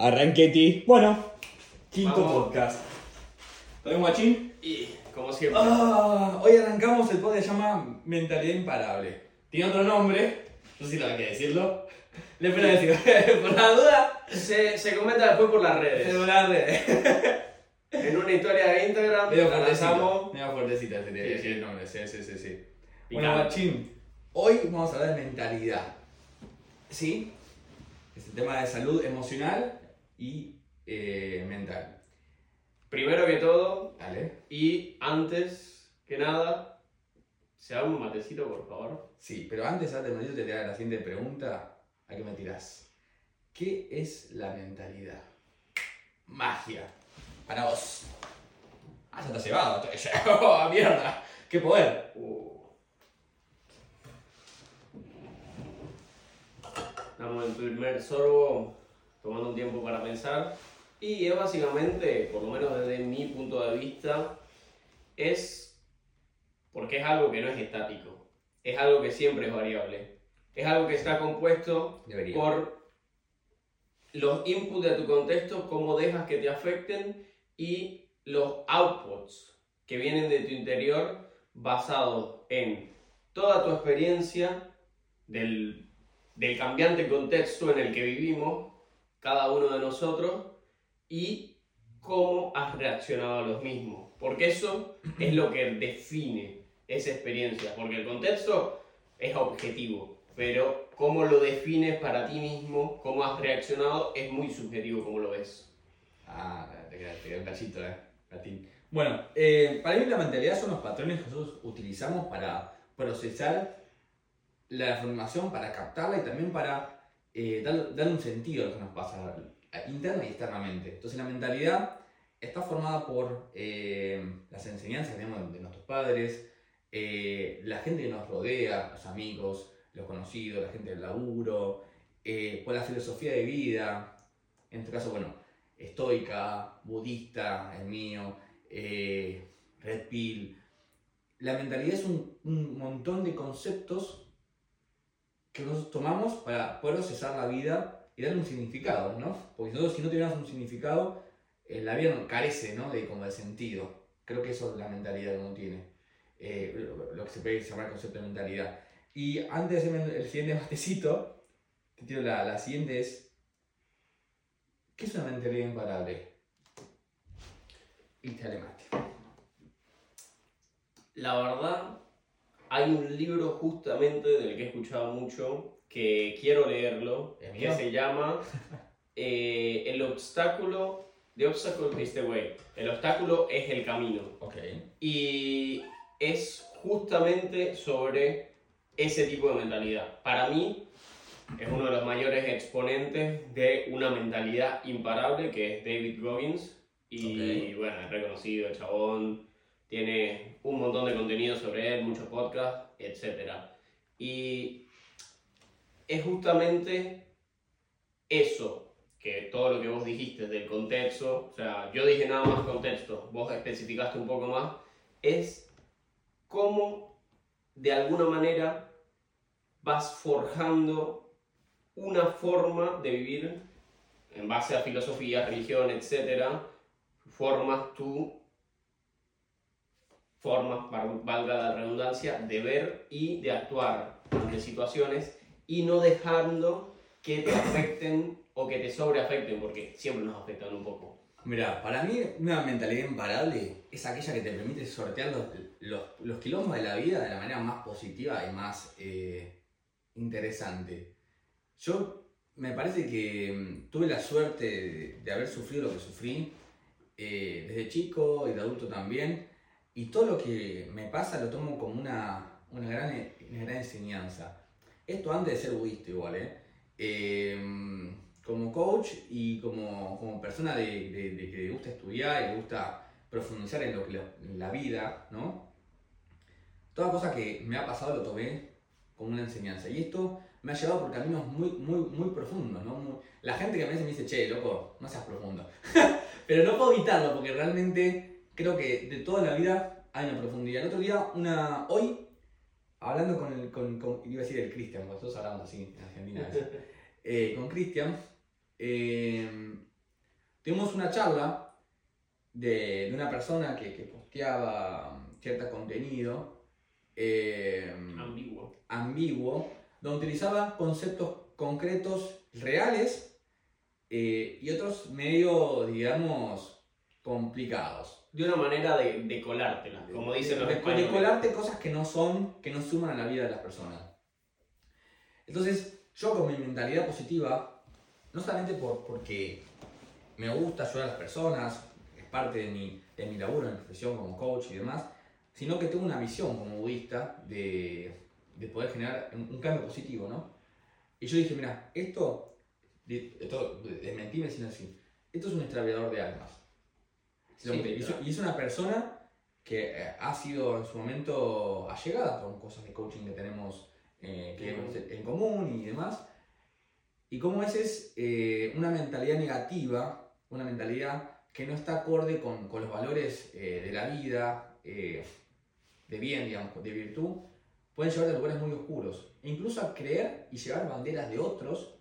Arranqueti. Bueno, quinto Vamos. podcast. ¿Todo bien, guachín? Y, como siempre, Ah, hoy arrancamos el podcast que se llama Mentalidad Imparable. Tiene otro nombre, no sé si lo hay que decirlo. Le espero decir, por la duda, se, se comenta después por las redes. me la red. En una historia de Instagram, Medio lanzamos. Medio fuertecita sería Sí, decir el nombre, sí, sí, sí. sí. Bueno, guachín, hoy vamos a hablar de mentalidad. ¿Sí? Es el tema de salud emocional y eh, mental. Primero que todo, y antes que nada, se haga un matecito, por favor. Sí, pero antes, antes de te la siguiente pregunta, ¿a qué me tirás? ¿Qué es la mentalidad? Magia. Para vos. Ah, ya te has llevado. te- ¡Oh, mierda! ¡Qué poder! Uh. Damos el primer sorbo, tomando un tiempo para pensar. Y es básicamente, por lo menos desde mi punto de vista, es porque es algo que no es estático. Es algo que siempre es variable. Es algo que está compuesto Debería. por los inputs de tu contexto, cómo dejas que te afecten y los outputs que vienen de tu interior basados en toda tu experiencia del, del cambiante contexto en el que vivimos, cada uno de nosotros, y cómo has reaccionado a los mismos. Porque eso es lo que define esa experiencia, porque el contexto es objetivo, pero cómo lo defines para ti mismo, cómo has reaccionado, es muy subjetivo como lo ves. Ah, te queda, un cachito, eh. Gatín. Bueno, eh, para mí la mentalidad son los patrones que nosotros utilizamos para procesar la información, para captarla y también para eh, dar, darle un sentido a lo que nos pasa interna y externamente. Entonces la mentalidad está formada por eh, las enseñanzas de nuestros padres, eh, la gente que nos rodea, los amigos, los conocidos, la gente del laburo, eh, por la filosofía de vida, en este caso, bueno, estoica, budista, el mío, eh, red pill. La mentalidad es un, un montón de conceptos que nosotros tomamos para poder procesar la vida y darle un significado, ¿no? Porque nosotros si no tuviéramos un significado, eh, la vida carece, ¿no? De como de sentido. Creo que eso es la mentalidad que uno tiene. Eh, lo, que se puede llamar el concepto de mentalidad. Y antes de hacerme el, siguiente matecito, te tiro la, siguiente es, ¿qué es una mentalidad imparable? Y te mate. La verdad, hay un libro justamente del que he escuchado mucho, que quiero leerlo, ¿Es que mío? se llama eh, El obstáculo, The Obstacle is the Way. El obstáculo es el camino. Y es justamente sobre ese tipo de mentalidad. Para mí es uno de los mayores exponentes de una mentalidad imparable que es David Goggins. Y bueno, es reconocido, chabón, tiene un montón de contenido sobre él, muchos podcasts, etc. Y es justamente eso, que todo lo que vos dijiste del contexto, o sea, yo dije nada más contexto, vos especificaste un poco más, es cómo de alguna manera vas forjando una forma de vivir en base a filosofía, religión, etcétera, formas tu formas, val- valga la redundancia, de ver y de actuar ante situaciones y no dejando que te afecten o que te sobreafecten, porque siempre nos afectan un poco. Mira, para mí una mentalidad imparable es aquella que te permite sortear los, los, los quilombos de la vida de la manera más positiva y más eh, interesante. Yo me parece que mm, tuve la suerte de, de haber sufrido lo que sufrí eh, desde chico y de adulto también. Y todo lo que me pasa lo tomo como una, una, gran, una gran enseñanza. Esto antes de ser budista igual, ¿eh? Eh, como coach y como, como persona de, de- de que le gusta estudiar y le gusta profundizar en, lo que lo- en la vida, ¿no? Toda cosa que me ha pasado lo tomé como una enseñanza. Y esto me ha llevado por caminos muy, muy, muy profundos, ¿no? Muy- la gente que me dice me dice, che, loco, no seas profundo. Pero no puedo evitarlo porque realmente creo que de toda la vida hay una profundidad. El otro día, una, hoy, hablando con el, con, con- iba a decir el Cristian, porque todos hablamos así en Argentina. Eh, con Cristian, eh, tuvimos una charla de, de una persona que, que posteaba cierto contenido eh, Ambiguo. ambiguo, donde utilizaba conceptos concretos reales eh, y otros medio, digamos, complicados. De una manera de, de colártela, como dicen los de, de españoles. colarte cosas que no son, que no suman a la vida de las personas. Entonces, yo con mi mentalidad positiva, no solamente por, porque me gusta ayudar a las personas, es parte de mi, de mi laburo en mi profesión como coach y demás, sino que tengo una visión como budista de, de poder generar un, un cambio positivo, ¿no? Y yo dije, mira, esto, de- esto desmentirme sino así, esto es un extraviador de almas. Sí, y, es, claro. y es una persona que eh, ha sido en su momento allegada con cosas de coaching que tenemos eh, que en común y demás. Y como esa es eh, una mentalidad negativa, una mentalidad que no está acorde con, con los valores eh, de la vida, eh, de bien, digamos, de virtud, pueden llevar a lugares muy oscuros. E incluso a creer y llevar banderas de otros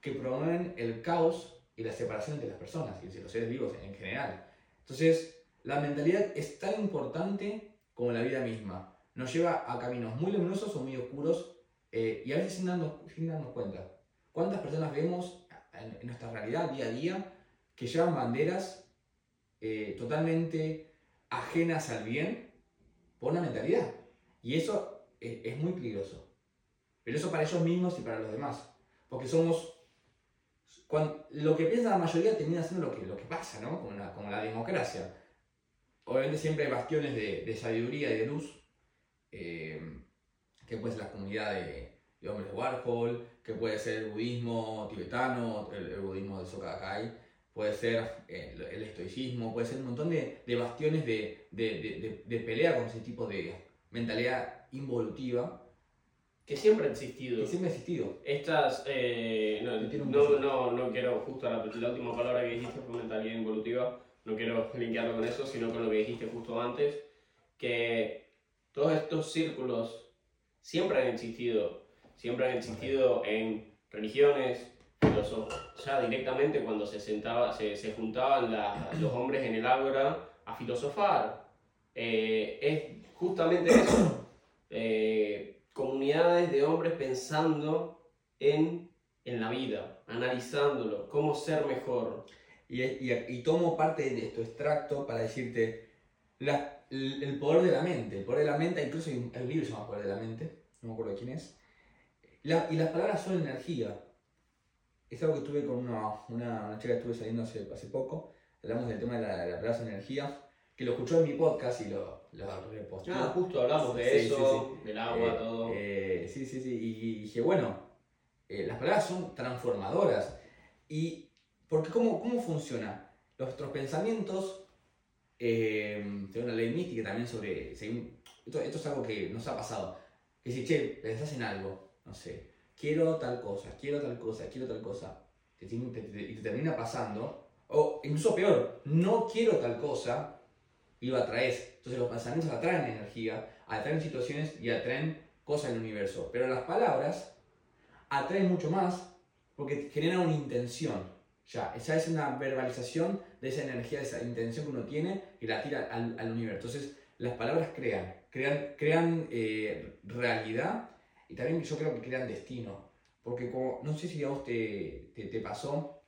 que promueven el caos y la separación entre las personas y los seres vivos en general. Entonces, la mentalidad es tan importante como la vida misma. Nos lleva a caminos muy luminosos o muy oscuros eh, y a veces sin darnos, sin darnos cuenta. ¿Cuántas personas vemos en, en nuestra realidad día a día que llevan banderas eh, totalmente ajenas al bien por una mentalidad? Y eso eh, es muy peligroso. Pero eso para ellos mismos y para los demás. Porque somos cuando, lo que piensa la mayoría termina siendo lo que, lo que pasa, ¿no? Como la, como la democracia. Obviamente siempre hay bastiones de, sabiduría y de luz, eh, que puede ser la comunidad de, de hombres de Warhol, que puede ser el budismo tibetano, el, el budismo de Soka puede ser eh, el, estoicismo, puede ser un montón de, de bastiones de- de pelea con ese tipo de mentalidad involutiva Que siempre ha existido. que siempre ha existido. Estas, eh, no, no, no, no quiero, justo la, la última palabra que dijiste fue mentalidad involutiva, no quiero linkearlo con eso, sino con lo que dijiste justo antes, que todos estos círculos siempre han existido, siempre han existido en religiones, ya directamente cuando se, sentaba, se, se juntaban la- los hombres en el ágora a filosofar. Eh, es justamente eso. Eh, comunidades de hombres pensando en, en la vida, analizándolo, cómo ser mejor. Y, y, y tomo parte de tu extracto para decirte la- el, poder de la mente. El poder de la mente, incluso hay un, hay un libro que se llama Poder de la Mente, no me acuerdo quién es. La- y las palabras son energía. Es algo que tuve con una, una, una chica que estuve saliendo hace, hace poco. Hablamos del tema de la, de las palabras energía, que lo escuchó en mi podcast y lo, lo reposteó. Ah, justo hablamos de Sí, eso, del agua, Eh, todo. eh, sí, sí, sí. Y, y dije, bueno, eh, las palabras son transformadoras. ¿Y porque cómo, cómo funciona? Nuestros pensamientos, eh, tengo una ley mística también sobre... según- esto, esto es algo que nos ha pasado. Que si, che, pensás en algo, no sé, quiero tal cosa, quiero tal cosa, quiero tal cosa, te, tiene- te- te- y te termina pasando, o incluso peor, no quiero tal cosa, y lo atraes. Entonces los pensamientos atraen energía, atraen situaciones y atraen cosas del universo. Pero las palabras atraen mucho más porque generan una intención. Ya, esa es una verbalización de esa energía, de esa intención que uno tiene y la tira al, al universo. Entonces las palabras crean, crean, crean eh, realidad y también yo creo que crean destino. Porque como, no sé si a vos te, te, te pasó,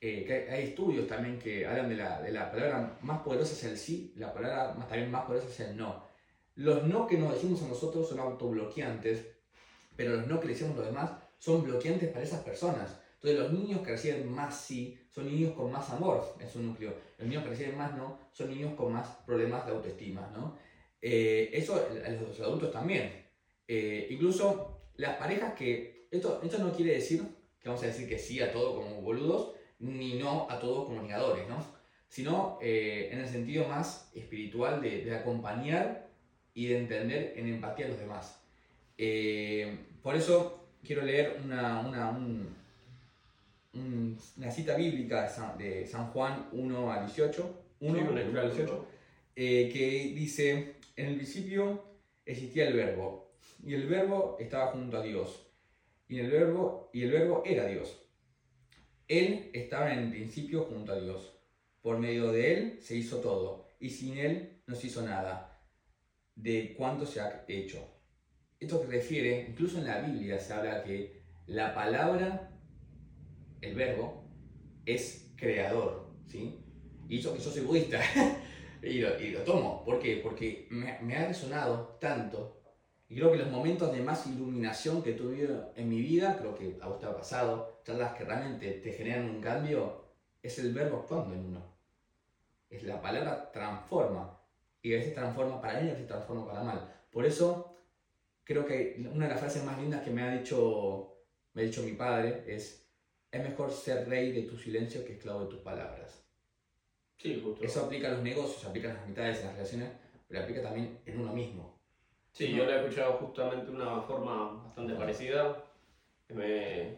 eh, que hay, estudios también que hablan de la, de la palabra más poderosa es el sí, la palabra más, también más poderosa es el no. Los no que nos decimos a nosotros son autobloqueantes, pero los no que le decimos a los demás son bloqueantes para esas personas. Entonces los niños que reciben más sí son niños con más amor en su núcleo. Los niños que reciben más no son niños con más problemas de autoestima. ¿no? Eh, eso a los adultos también. Eh, incluso las parejas que... Esto, esto no quiere decir que vamos a decir que sí a todo como boludos, ni no a todo como negadores, ¿no? Sino eh, en el sentido más espiritual de, de acompañar y de entender en empatía a los demás. Eh, por eso quiero leer una, una, un- un- una cita bíblica de San, de San Juan 1 a 18, 1, Sí, un del 1 al 18 extracto. eh, que dice, en el principio existía el verbo, y el verbo estaba junto a Dios, y el verbo, y el verbo era Dios. Él estaba en principio junto a Dios. Por medio de Él se hizo todo, y sin Él no se hizo nada de cuánto se ha hecho. Esto que refiere, incluso en la Biblia se habla que la palabra, el verbo, es creador, ¿sí? Y eso que yo soy budista, y, lo, lo, tomo. ¿Por qué? Porque me, me, ha resonado tanto. Y creo que los momentos de más iluminación que tuve en mi vida, creo que a vos te ha pasado, charlas que realmente te generan un cambio, es el verbo actuando en uno. Es la palabra transforma. Y a veces transforma para bien y a veces transforma para mal. Por eso, creo que una de las frases más lindas que me ha dicho, me ha dicho mi padre es, es mejor ser rey de tu silencio que esclavo de tus palabras. Sí, justo. Eso aplica a los negocios, aplica a las mitades, en las relaciones, pero aplica también en uno mismo. Sí, yo lo he escuchado justamente de una forma bastante parecida. Me-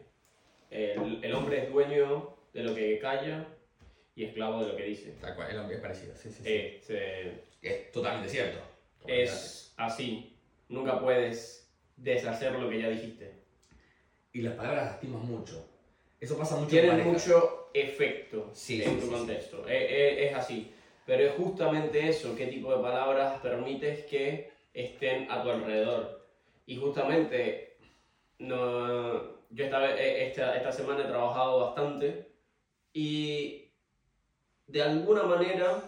el, el hombre es dueño de lo que calla y esclavo de lo que dice. Tal cual, es es parecido. Sí, sí, sí. Se- Es totalmente cierto. es así. Nunca puedes deshacer lo que ya dijiste. Y las palabras lastiman mucho. Eso pasa mucho en Tienen pareja. mucho efecto Sí, en sí, tu sí, contexto. Eh, es así. Pero es justamente eso, qué tipo de palabras permites que estén a tu alrededor. Y justamente no, yo esta, eh, esta, esta semana he trabajado bastante y de alguna manera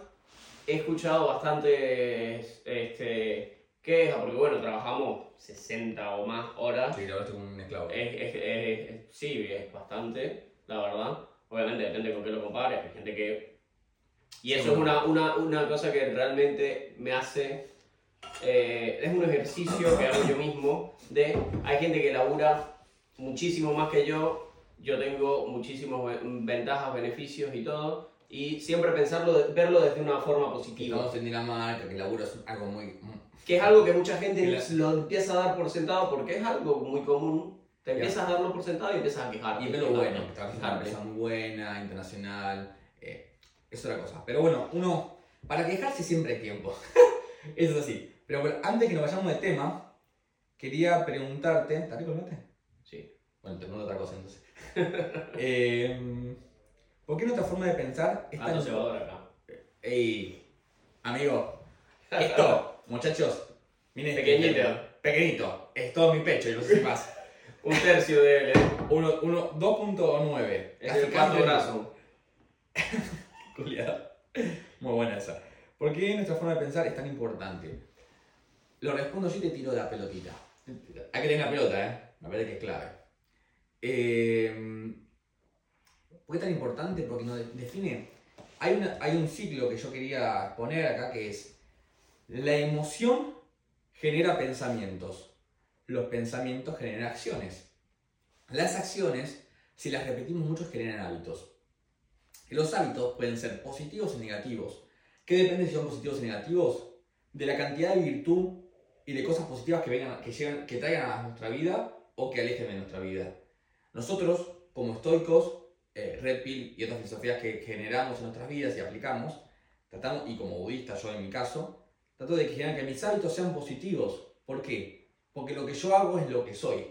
he escuchado bastantes este, quejas, porque bueno, trabajamos 60 o más horas Sí, lo hablaste como un esclavo. es, es- es- es- sí, es bastante, la verdad. Obviamente depende con qué lo compares. Hay gente que... Y eso Sí, es bueno. una, una, una cosa que realmente me hace... eh, es un ejercicio que hago yo mismo de... Hay gente que labura muchísimo más que yo. Yo tengo muchísimas ve- ventajas, beneficios y todo. Y siempre pensarlo, verlo desde una forma positiva. Estamos en Dinamarca, que laburo es algo muy... Que es algo que mucha gente Claro. lo empieza a dar por sentado porque es algo muy común. Te empiezas a darlo por sentado y empiezas a quejarte. Y ve lo bueno, trabajas en una empresa muy buena, internacional, eh, es otra cosa. Pero bueno, uno, para quejarse siempre hay tiempo. Eso es así. Pero bueno, antes que nos vayamos de tema, quería preguntarte, ¿está rico el mate? Sí. Bueno, te pregunto otra cosa entonces. Eh, ¿Por qué nuestra forma de pensar es Alto tan... cebador acá. Ey, amigo, esto, muchachos, miren este Pequeñito. Pequeñito, es todo mi pecho y no sé más. Un tercio de él, ¿eh? Uno, uno, 2.9. Es casi el cuarto brazo. Culiado. Muy buena esa. ¿Por qué nuestra forma de pensar es tan importante? Lo respondo yo y te tiro la pelotita. Hay que tener la pelota, ¿eh? Me parece que es clave. Eh, ¿Por tan importante? Porque nos de- define. Hay, una- hay un ciclo que yo quería poner acá que es: la emoción genera pensamientos, los pensamientos generan acciones. Las acciones, si las repetimos mucho, generan hábitos. Y los hábitos pueden ser positivos o negativos. ¿Qué depende si son positivos o negativos? De la cantidad de virtud y de cosas positivas que, vengan, que, llegan, que traigan a nuestra vida o que alejen de nuestra vida. Nosotros, como estoicos, eh, Red Pill y otras filosofías que generamos en nuestras vidas y aplicamos, tratamos, y como budista yo en mi caso, trato de generar que mis hábitos sean positivos. ¿Por qué? Porque lo que yo hago es lo que soy.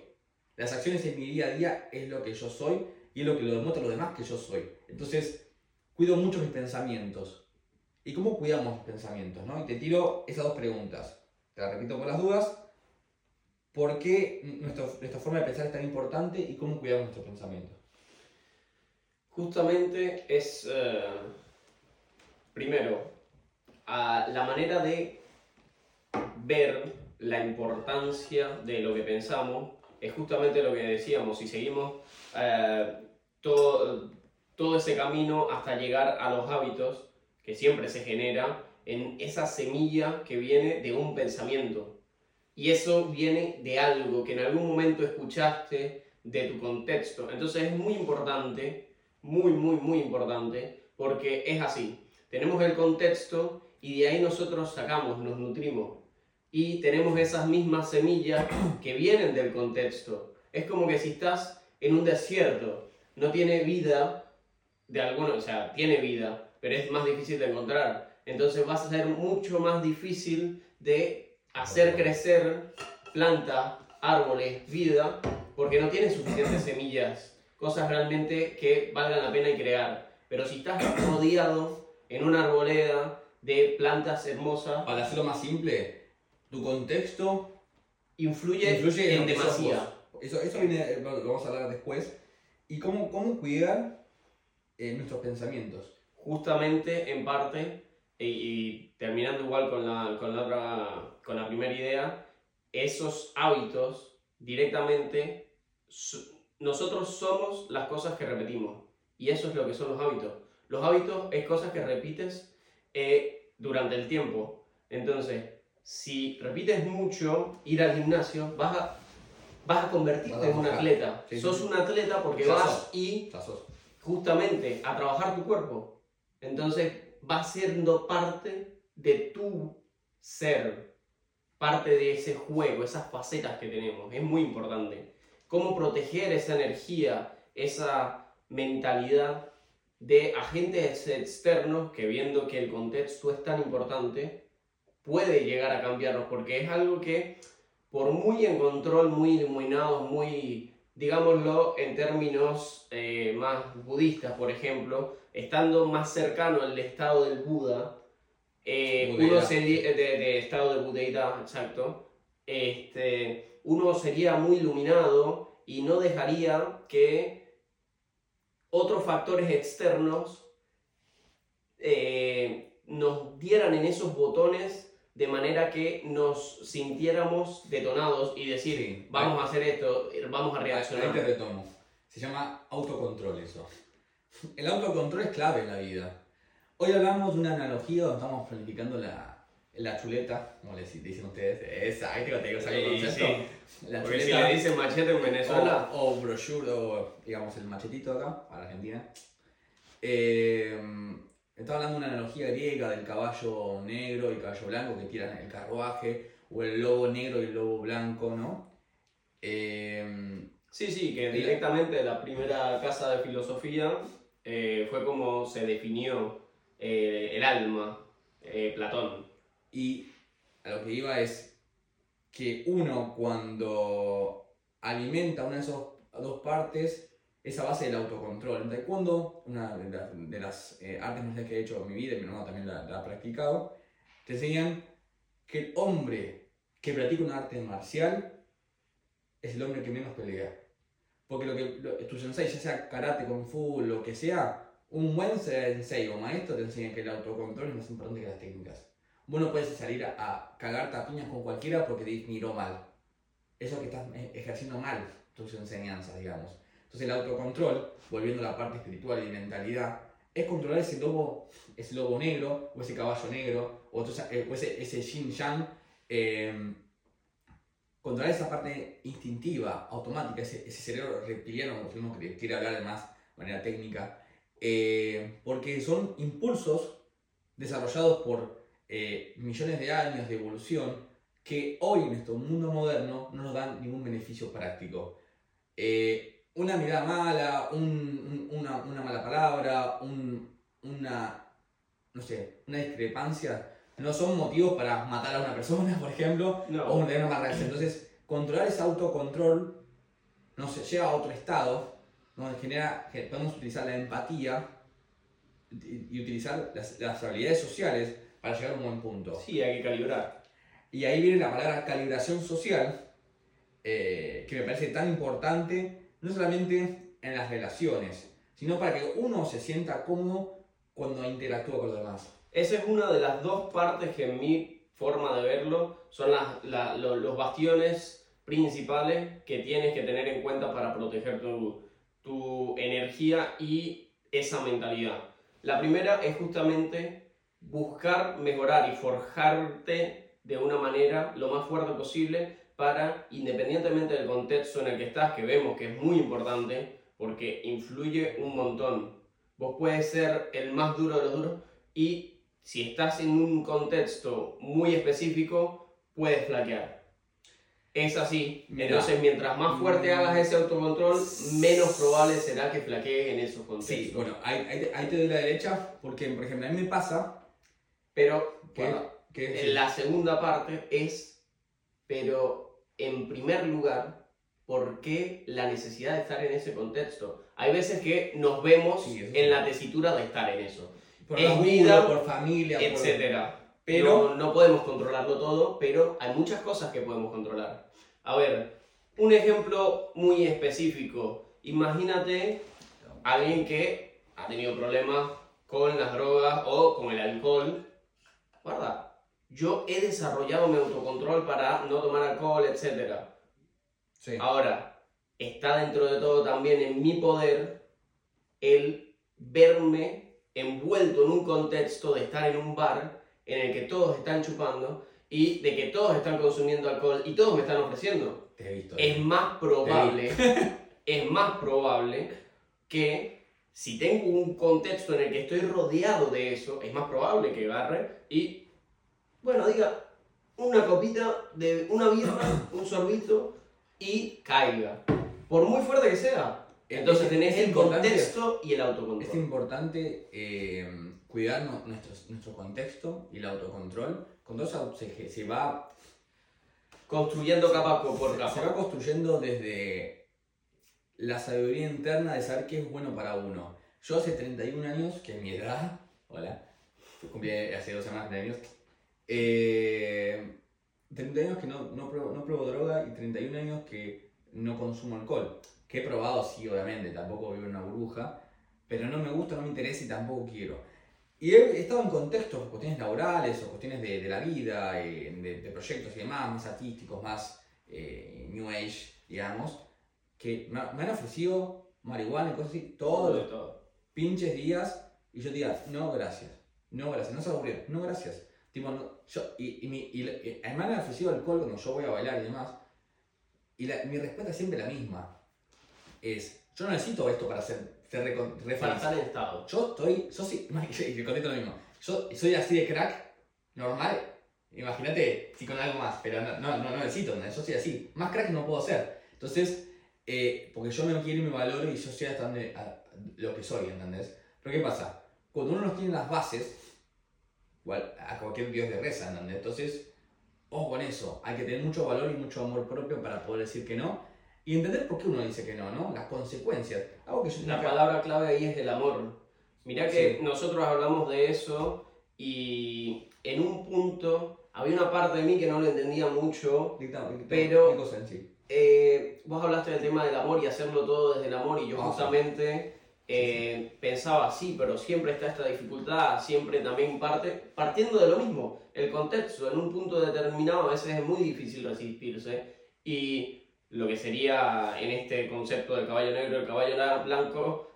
Las acciones en mi día a día es lo que yo soy y es lo que lo demuestra a los demás que yo soy. Entonces, cuido mucho mis pensamientos. ¿Y cómo cuidamos los pensamientos? ¿no? Y te tiro esas dos preguntas. Te las repito por las dudas. ¿Por qué nuestro- nuestra forma de pensar es tan importante y cómo cuidamos nuestros pensamientos? Justamente es, eh, primero, la manera de ver la importancia de lo que pensamos, es justamente lo que decíamos, si seguimos eh, todo, todo ese camino hasta llegar a los hábitos, que siempre se genera en esa semilla que viene de un pensamiento. Y eso viene de algo que en algún momento escuchaste de tu contexto. Entonces es muy importante muy, muy, muy importante, porque es así. Tenemos el contexto y de ahí nosotros sacamos, nos nutrimos. Y tenemos esas mismas semillas que vienen del contexto. Es como que si estás en un desierto, no tiene vida de alguna, o sea, tiene vida, pero es más difícil de encontrar. Entonces va a ser mucho más difícil de hacer crecer plantas, árboles, vida, porque no tiene suficientes semillas cosas realmente que valgan la pena y crear. Pero si estás rodeado en una arboleda de plantas hermosas, Para hacerlo más simple, tu contexto influye, influye en sos demasía. Eso, eso viene, eh, lo lo vamos a hablar después. Y cómo, cómo cuidar eh, nuestros pensamientos. justamente en parte, y, y terminando igual con la, con, la otra, con la primera idea, esos hábitos directamente, so- nosotros somos las cosas que repetimos. Y eso es lo que son los hábitos. Los hábitos es cosas que repites eh, durante el tiempo. Entonces, si repites mucho ir al gimnasio, vas a, vas a convertirte Vas a en un atleta. Sí, Sos sí. un atleta porque vas y justamente a trabajar tu cuerpo. Entonces va siendo parte de tu ser, parte de ese juego, esas facetas que tenemos. Es muy importante. Cómo proteger esa energía, esa mentalidad de agentes externos que viendo que el contexto es tan importante, puede llegar a cambiarnos, porque es algo que por muy en control, muy iluminados, muy digámoslo en términos eh, más budistas, por ejemplo, estando más cercano al estado del Buda, eh, uno sería, de, de estado de budeidad, exacto, este, uno sería muy iluminado y no dejaría que otros factores externos eh, nos dieran en esos botones de manera que nos sintiéramos detonados y decir, Sí. vamos a hacer esto, vamos a Ahí te reaccionar. retomo. Se llama autocontrol eso. El autocontrol es clave en la vida. Hoy hablamos de una analogía donde estamos planificando la, la chuleta, como le dicen ustedes. Esa, ahí te ¿sabes el concepto? sí. La Porque si chuleta le dicen machete en Venezuela, o, o brochure, o digamos el machetito acá, para Argentina. Eh, estaba hablando de una analogía griega del caballo negro y el caballo blanco que tiran el carruaje, o el lobo negro y el lobo blanco, ¿no? Eh, sí, sí, que directamente la primera casa de filosofía eh, fue como se definió eh, el alma, eh, Platón. Y a lo que iba es que uno cuando alimenta una de esas dos partes es a base del autocontrol. En taekwondo, una de, la- de las eh, artes marciales que he hecho en mi vida, y mi hermano también la, la ha practicado, te enseñan que el hombre que practica un arte marcial es el hombre que menos pelea. Porque lo que lo- tu sensei, ya sea karate, kung fu, lo que sea, un buen sensei o maestro te enseña que el autocontrol es más importante que las técnicas. Vos no puedes salir a, a cagar tapiñas con cualquiera porque te miró mal. Eso que estás eh, ejerciendo mal tus enseñanzas, digamos. Entonces el autocontrol, volviendo a la parte espiritual y mentalidad, es controlar ese lobo, ese lobo negro, o ese caballo negro, o, eh, ese, ese yin yang, eh, controlar esa parte instintiva, automática, ese, cerebro reptiliano, como si uno que quiere hablar de más manera técnica, eh, porque son impulsos desarrollados por eh, millones de años de evolución que hoy en nuestro mundo moderno no nos dan ningún beneficio práctico. Eh, una mirada mala, un- un- una, una mala palabra, un- una, no sé, una discrepancia, no son motivos para matar a una persona, por ejemplo, No. o tener una mala reacción. Entonces, controlar ese autocontrol nos lleva a otro estado, donde genera, podemos utilizar la empatía y, y utilizar las, las habilidades sociales para llegar a un buen punto. Sí, hay que calibrar. Y ahí viene la palabra calibración social, eh, que me parece tan importante, no solamente en las relaciones, sino para que uno se sienta cómodo cuando interactúa con los demás. Esa es una de las dos partes que en mi forma de verlo son los bastiones principales que tienes que tener en cuenta para proteger tu, tu energía y esa mentalidad. La primera es justamente buscar mejorar y forjarte de una manera lo más fuerte posible para, independientemente del contexto en el que estás, que vemos que es muy importante porque influye un montón. Vos puedes ser el más duro de los duros y si estás en un contexto muy específico, puedes flaquear. Es así. Mira. Entonces, mientras más fuerte Mm. hagas ese autocontrol, menos probable será que flaquees en esos contextos. Sí, bueno, ahí, ahí te, ahí te doy la derecha, porque por ejemplo a mí me pasa Pero bueno, que en la segunda parte es, pero en primer lugar, por qué la necesidad de estar en ese contexto. Hay veces que nos vemos Sí, en la tesitura de estar en eso, Por Es laburo, vida, por familia, por- etcétera. Pero- no, no podemos controlarlo todo, pero hay muchas cosas que podemos controlar. A ver, un ejemplo muy específico. Imagínate alguien que ha tenido problemas con las drogas o con el alcohol. Guarda, yo he desarrollado mi autocontrol para no tomar alcohol, etcétera. Sí. Ahora, está dentro de todo también en mi poder el verme envuelto en un contexto de estar en un bar en el que todos están chupando y de que todos están consumiendo alcohol y todos me están ofreciendo. Te he visto. Es más probable, es más probable que si tengo un contexto en el que estoy rodeado de eso, es más probable que agarre y, bueno, diga una copita de una birra, un sorbito y caiga. Por muy fuerte que sea. Entonces Es- tenés es el contexto y el Es autocontrol. importante eh, cuidar nu- nuestro, nuestro contexto y el autocontrol. Eso se, se va Construyendo capa por Se capa. va construyendo desde la sabiduría interna de saber qué es bueno para uno. Yo hace 31 años, que es mi edad, hola, cumplí hace dos semanas de años, eh, 30 años que no, no, pruebo, no pruebo droga y 31 años que no consumo alcohol. Que he probado, sí, obviamente, tampoco vivo en una burbuja, pero no me gusta, no me interesa y tampoco quiero. Y he estado en contextos, cuestiones laborales o cuestiones de, de la vida, eh, de, de proyectos y demás, más artísticos, más eh, New Age, digamos, que me, han ofrecido marihuana y cosas así todos los todo. pinches días y yo diga, no, gracias, no, gracias, no se aburrió, no, gracias. Tipo, no, yo, y, y, mi, y, y además me han ofrecido alcohol cuando yo voy a bailar y demás, y la- mi respuesta es siempre la misma, es, yo no necesito esto para ser, ser re, re Para feliz. estar en estado. Yo estoy, yo sí, te contesto lo mismo. Yo soy así de crack, normal. Imagínate si con algo más, pero no, no, no, no necesito, yo soy así. Más crack no puedo ser. Entonces, eh, porque yo me quiero y me valoro y yo sé hasta dónde, a- lo que soy, ¿entendés? Pero ¿qué pasa? Cuando uno no tiene las bases, igual a cualquier dios de reza, ¿entendés? Entonces, ojo con eso. Hay que tener mucho valor y mucho amor propio para poder decir que no. Y entender por qué uno dice que no, ¿no? Las consecuencias. Algo que yo La palabra clave ahí es el amor. Mirá que Sí. nosotros hablamos de eso y en un punto había una parte de mí que no lo entendía mucho. Dicta- dicta- Pero- ¿Qué cosa en sí? Eh, vos hablaste del tema del amor y hacerlo todo desde el amor y yo sí. justamente eh, pensaba sí, pero siempre está esta dificultad, siempre también parte, partiendo de lo mismo, el contexto, en un punto determinado a veces es muy difícil resistirse y lo que sería en este concepto del caballo negro, el caballo la- blanco,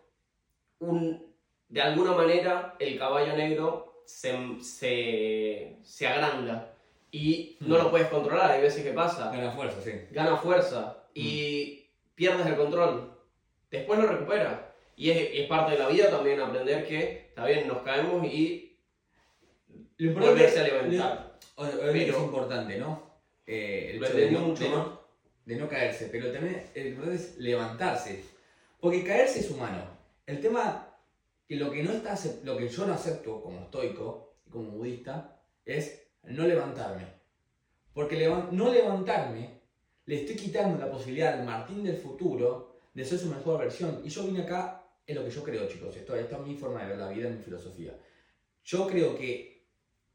un, de alguna manera el caballo negro se, se, se agranda y no Mm. lo puedes controlar, hay veces que pasa Gana fuerza, sí. gana fuerza y pierdes el control. Después lo recupera. Y es, y es parte de la vida también aprender que, está bien, nos caemos y Lo volverse a levantar. lo- obviamente Pero- es importante, ¿no? Eh, el Lo hecho de mucho de, no. De no caerse, pero también el importante es levantarse. Porque caerse es humano. El tema, que lo que, no está, lo que yo no acepto como estoico y como budista, es no levantarme. Porque no levantarme, le estoy quitando la posibilidad al Martín del futuro de ser su mejor versión. Y yo vine acá, es lo que yo creo, chicos. Esto, esta es mi forma de ver la vida, mi filosofía. Yo creo que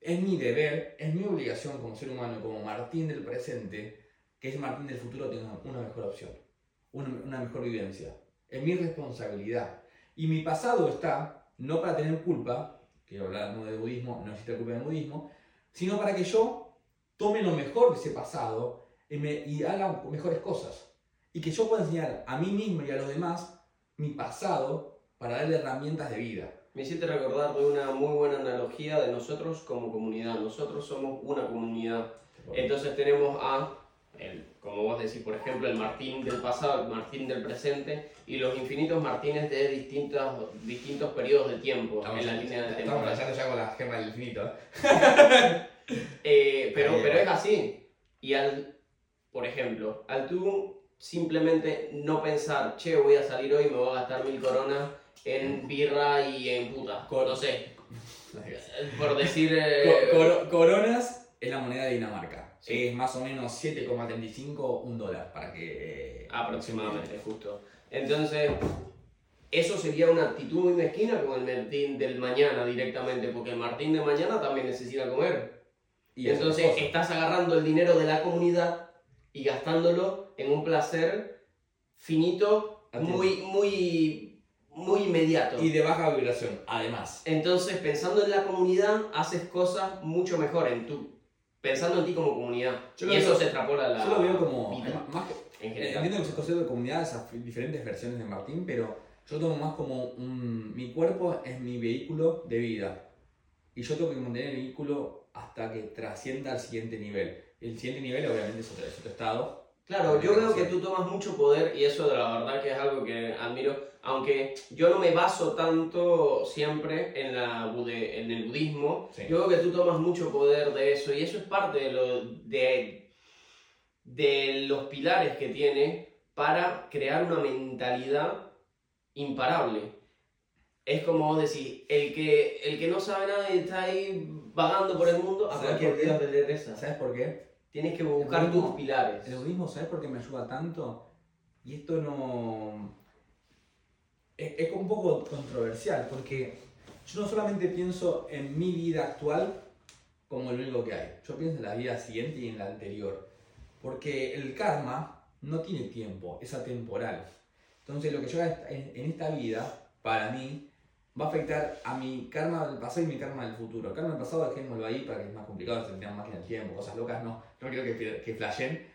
es mi deber, es mi obligación como ser humano, como Martín del presente, que ese Martín del futuro tenga una mejor opción, una, una mejor vivencia. Es mi responsabilidad. Y mi pasado está, no para tener culpa, que hablando de budismo, no existe culpa en el budismo, sino para que yo tome lo mejor de ese pasado y, me, y haga mejores cosas. Y que yo pueda enseñar a mí mismo y a los demás mi pasado para darle herramientas de vida. Me hiciste recordar de una muy buena analogía de nosotros como comunidad. Nosotros somos una comunidad. Entonces tenemos a, el, como vos decís, por ejemplo, el Martín del pasado, el Martín del presente y los infinitos Martínez de distintos, distintos periodos de tiempo en la línea de estamos temporada. flasheando ya con la gema del infinito. ¿eh? Eh, pero, pero es así. Y al, por ejemplo, al tú simplemente no pensar, che, voy a salir hoy y me voy a gastar mil coronas en birra y en puta. Cor- No sé, por decir... eh, Co- coro- coronas es la moneda de Dinamarca. Sí. es más o menos 7,35 un dólar para que... Aproximadamente, justo. Entonces, eso sería una actitud muy mezquina con el Martín del mañana directamente, porque el Martín de mañana también necesita comer. Y es Entonces, cosa. estás agarrando el dinero de la comunidad y gastándolo en un placer finito, Atiendo. muy, muy, muy inmediato. Y de baja vibración, además. Entonces, pensando en la comunidad, haces cosas mucho mejor en tu, pensando en ti como comunidad. Yo y eso se extrapola a la Yo lo veo como... vida Más que, en general. Entiendo que se concepto de comunidad, esas diferentes versiones de Martín, pero yo tomo más como un... Mi cuerpo es mi vehículo de vida. Y yo tengo que mantener el vehículo hasta que trascienda al siguiente nivel. El siguiente nivel obviamente es otro, es otro estado. Claro, yo veo que tú tomas mucho poder y eso de la verdad que es algo que admiro, aunque yo no me baso tanto siempre en, la bude- en el budismo, Sí. yo veo que tú tomas mucho poder de eso y eso es parte de, lo, de, de los pilares que tiene para crear una mentalidad imparable. Es como vos decís, el que, el que no sabe nada y está ahí vagando por el mundo, a ¿Sabes cualquier día de pereza. ¿Sabes por qué? Tienes que buscar budismo- tus pilares. El budismo, ¿sabes por qué me ayuda tanto? Y esto no... Es, es un poco controversial, porque yo no solamente pienso en mi vida actual como lo único que hay. Yo pienso en la vida siguiente y en la anterior. Porque el karma no tiene tiempo, es atemporal. Entonces lo que yo haga en, en esta vida, para mí, va a afectar a mi karma del pasado y mi karma del futuro. El karma del pasado dejémoslo ahí para que es más complicado, se tengan máquina del tiempo, cosas locas, no. No quiero que, que flashen.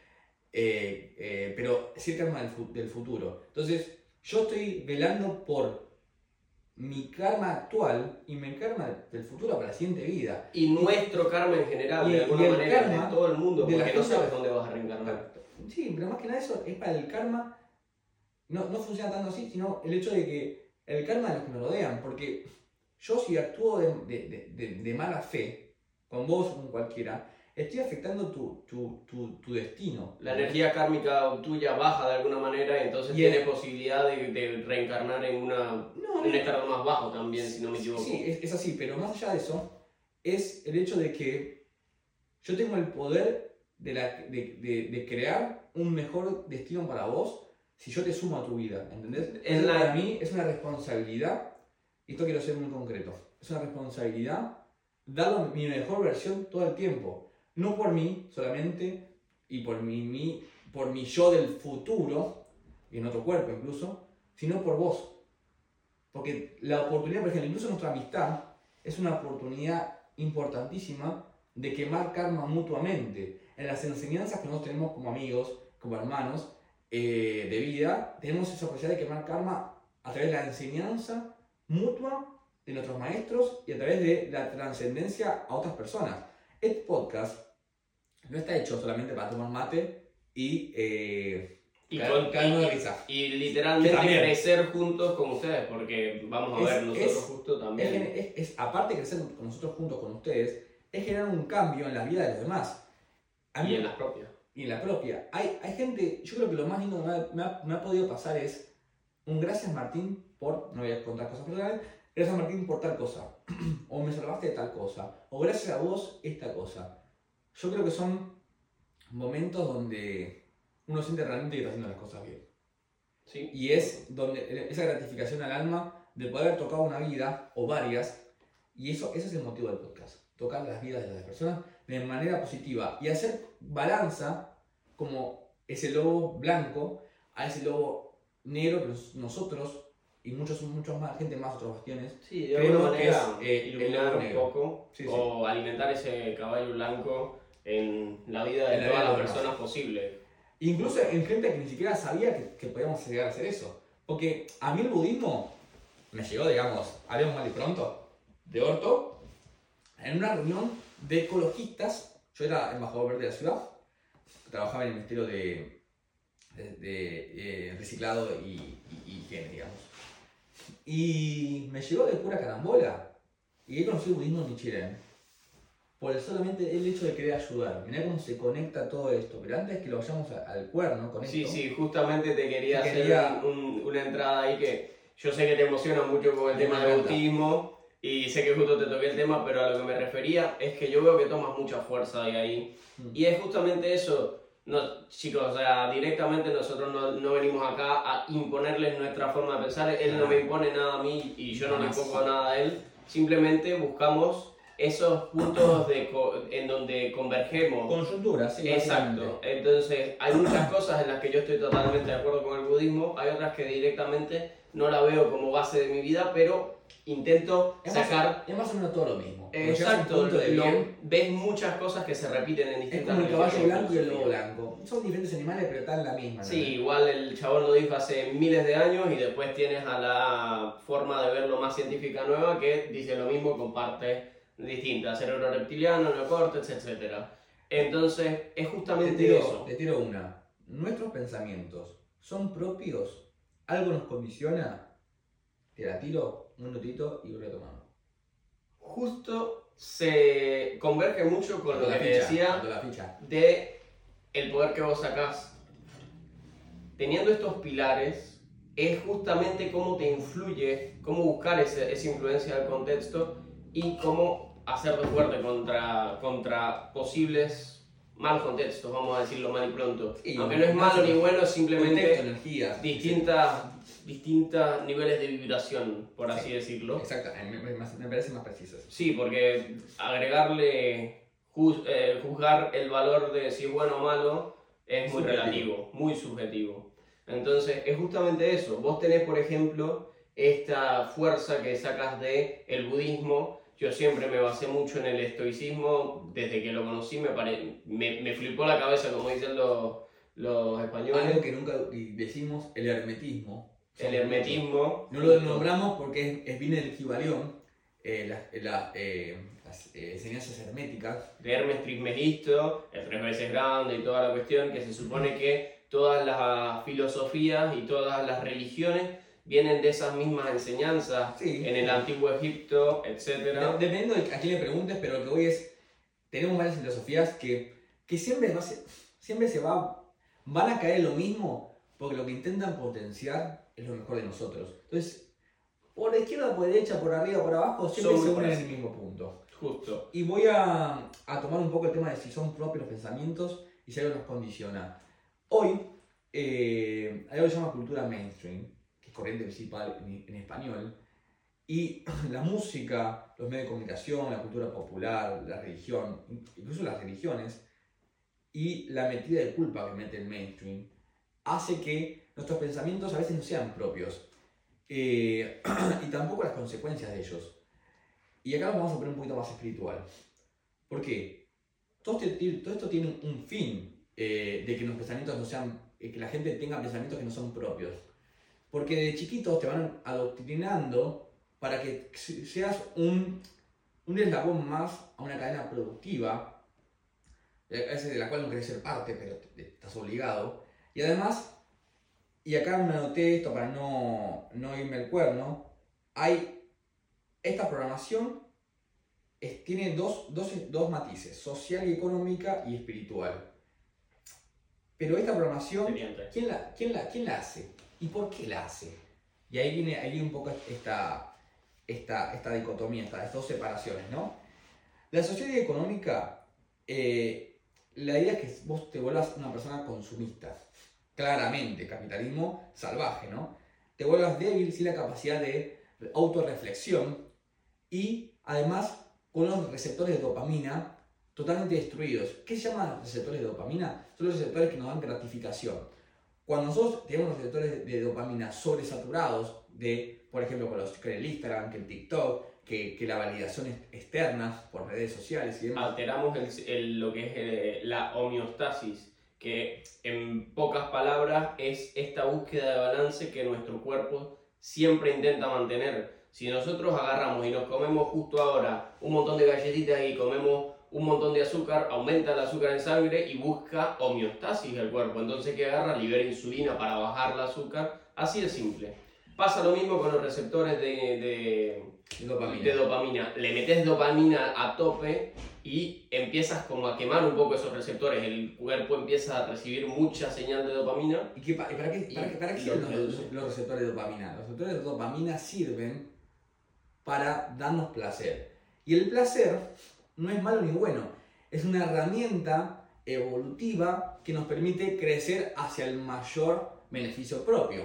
Eh, eh, pero sí el karma del, fu- del futuro. Entonces, yo estoy velando por mi karma actual y mi karma del futuro para la siguiente vida. Y nuestro karma en general, Y- de y alguna el manera, karma de todo el mundo, porque no sabes dónde vas a reencarnar. Sí, pero más que nada eso es para el karma. No, no funciona tanto así, sino el hecho de que el karma de los que me rodean. Porque yo, si actúo de, de- de- mala fe, con vos o con cualquiera, estoy afectando tu, tu, tu, tu destino. La energía kármica tuya baja de alguna manera y entonces Y el- tienes posibilidad de, de reencarnar en, una, No, en un estado más bajo también, si no me equivoco. Sí, es, es así, pero más allá de eso, es el hecho de que yo tengo el poder de, la- de- de crear un mejor destino para vos si yo te sumo a tu vida, ¿entendés? Es la- Para mí es una responsabilidad, y esto quiero ser muy concreto, es una responsabilidad dar mi mejor versión todo el tiempo, no por mí solamente y por mi, mi- por mi yo del futuro, y en otro cuerpo incluso, sino por vos. Porque la oportunidad, por ejemplo, incluso nuestra amistad es una oportunidad importantísima de quemar karma mutuamente. En las enseñanzas que nosotros tenemos como amigos, como hermanos eh, de vida, tenemos esa posibilidad de quemar karma a través de la enseñanza mutua de nuestros maestros y a través de la trascendencia a otras personas. Este podcast no está hecho solamente para tomar mate y eh, Y, con- y- y literalmente crecer juntos con ustedes, porque vamos a Es- ver, nosotros es- justo también. es- es- aparte de crecer con nosotros juntos con ustedes, es generar un cambio en la vida de los demás. A mí- y en las propias. Y en la propia. Hay, hay gente, yo creo que lo más lindo que me ha, me ha- me ha podido pasar es un gracias Martín por, no voy a contar cosas personales, gracias Martín por tal cosa, o me salvaste de tal cosa, o gracias a vos esta cosa. Yo creo que son momentos donde uno siente realmente que está haciendo las cosas bien. ¿sí? Y es donde esa gratificación al alma de poder haber tocado una vida o varias, y eso, ese es el motivo del podcast, tocar las vidas de las personas de manera positiva y hacer balanza como ese lobo blanco a ese lobo negro que nos- nosotros y muchos, muchos más, gente más, otros bastiones, Sí, de alguna que manera es, eh, iluminar un poco Sí, sí. o alimentar ese caballo blanco en la vida de En la todas vida las personas posibles. Incluso en gente que ni siquiera sabía que, que podíamos llegar a hacer eso. Porque a mí el budismo me llegó, digamos, hablemos mal y pronto, de orto, en una reunión de ecologistas. Yo era embajador verde de la ciudad, trabajaba en el Ministerio de, de- de, eh, Reciclado y, y- Higiene, digamos. Y me llegó de pura carambola. Y he conocido budismo en Nichiren. Por el solamente el hecho de querer ayudar. Mirá cómo se conecta todo esto. Pero antes que lo vayamos a- al cuerno con Sí, esto. sí, justamente te quería Te hacer quería- un- una entrada ahí que yo sé que te emociona mucho con el Me tema del autismo Y sé que justo te toqué el tema, pero a lo que me refería es que yo veo que tomas mucha fuerza de ahí. Mm. Y es justamente eso. No, chicos, o sea, directamente nosotros no, no venimos acá a imponerles nuestra forma de pensar. Él no me impone nada a mí y yo no le impongo nada a él. Simplemente buscamos esos puntos de en donde convergemos. Conjuntura, sí. Exacto. Entonces, hay muchas cosas en las que yo estoy totalmente de acuerdo con el budismo, hay otras que directamente no la veo como base de mi vida, pero intento Es más, sacar... es más o menos todo lo mismo. Exacto, lo- bien, ves muchas cosas que se repiten en es distintas como el caballo blanco y el lobo blanco. Son diferentes animales, pero están la misma. Sí, ¿no? igual el chabón lo dijo hace miles de años y después tienes a la forma de verlo más científica nueva que dice lo mismo con partes distintas, cerebro reptiliano, neocórtex, etc. Entonces, es Te justamente tiro, eso. te tiro una. ¿Nuestros pensamientos son propios? ¿Algo nos condiciona? Te la tiro un minutito y voy retomando. justo se converge mucho con lo que te decía la ficha. de el poder que vos sacás. Teniendo estos pilares, es justamente cómo te influye, cómo buscar ese- esa influencia del contexto y cómo hacerte fuerte contra, contra posibles malos contextos, vamos a decirlo mal y pronto. Sí, Aunque no es malo ni bueno, es simplemente energías. distintas, distintos niveles de vibración, por así Sí. decirlo. Exacto, me, me- me parece más preciso. Sí, porque agregarle, juz- eh, juzgar el valor de si es bueno o malo es muy Subjetivo. relativo, muy subjetivo. Entonces, es justamente eso. Vos tenés, por ejemplo, esta fuerza que sacas de el budismo. Yo siempre me basé mucho en el estoicismo. Desde que lo conocí me, pare- me, me flipó la cabeza, como dicen los, los españoles. Algo que nunca decimos, el hermetismo. El hermetismo. No lo nombramos porque es, es viene del Kibalión, eh, las, la- eh, las eh, enseñanzas herméticas. de Hermes Trismegisto, el tres veces grande y toda la cuestión, que se supone que todas las filosofías y todas las religiones vienen de esas mismas enseñanzas Sí. en el antiguo Egipto, etc. dependiendo de a quién le preguntes, pero lo que voy es, tenemos varias filosofías que, que siempre, va siempre se va, van a caer en lo mismo porque lo que intentan potenciar es lo mejor de nosotros. Entonces, por la izquierda, por derecha, por arriba, por abajo, siempre se unen en el mismo punto. Justo. Y voy a, a tomar un poco el tema de si son propios los pensamientos y si algo nos condiciona. Hoy eh, hay algo que se llama cultura mainstream, corriente principal en, en español, y la música, los medios de comunicación, la cultura popular, la religión, incluso las religiones, y la metida de culpa que mete el mainstream, hace que nuestros pensamientos a veces no sean propios, eh, y tampoco las consecuencias de ellos. Y acá nos vamos a poner un poquito más espiritual. ¿Por qué? Todo, este- todo esto tiene un fin eh, de que los pensamientos no sean, eh, que la gente tenga pensamientos que no son propios. Porque de chiquitos te van adoctrinando para que se- seas un, un eslabón más a una cadena productiva, de, a veces de la cual no querés ser parte, pero estás obligado. Y además, y acá me anoté esto para no, no irme al cuerno, hay esta programación es- tiene dos, dos, dos matices, social y económica y espiritual. Pero esta programación, Teniente. ¿quién la, quién la, quién la hace? ¿Y por qué la hace? Y ahí viene, ahí viene un poco esta, esta, esta dicotomía, esta- estas dos separaciones, ¿no? La sociedad económica, eh, la idea es que vos te vuelvas una persona consumista. Claramente, capitalismo salvaje, ¿no? Te vuelvas débil sin la capacidad de autorreflexión y además con los receptores de dopamina totalmente destruidos. ¿Qué se llaman receptores de dopamina? Son los receptores que nos dan gratificación. Cuando nosotros tenemos los receptores de dopamina sobresaturados, de, por ejemplo, con, los, con el Instagram, que el TikTok, que, que la validación ex- externa por redes sociales y demás, Alteramos el- el- lo que es eh, la homeostasis, que en pocas palabras es esta búsqueda de balance que nuestro cuerpo siempre intenta mantener. Si nosotros agarramos y nos comemos justo ahora un montón de galletitas y comemos un montón de azúcar, aumenta el azúcar en sangre y busca homeostasis del cuerpo. Entonces, ¿qué agarra? Libera insulina para bajar el azúcar. Así de simple. Pasa lo mismo con los receptores de, de, de dopamina. de dopamina. Le metes dopamina a tope y empiezas como a quemar un poco esos receptores. El cuerpo empieza a recibir mucha señal de dopamina. ¿Y qué, pa- y para qué, para qué, para qué sirven lo los, los receptores de dopamina? Los receptores de dopamina sirven para darnos placer. Y el placer no es malo ni bueno, es una herramienta evolutiva que nos permite crecer hacia el mayor beneficio propio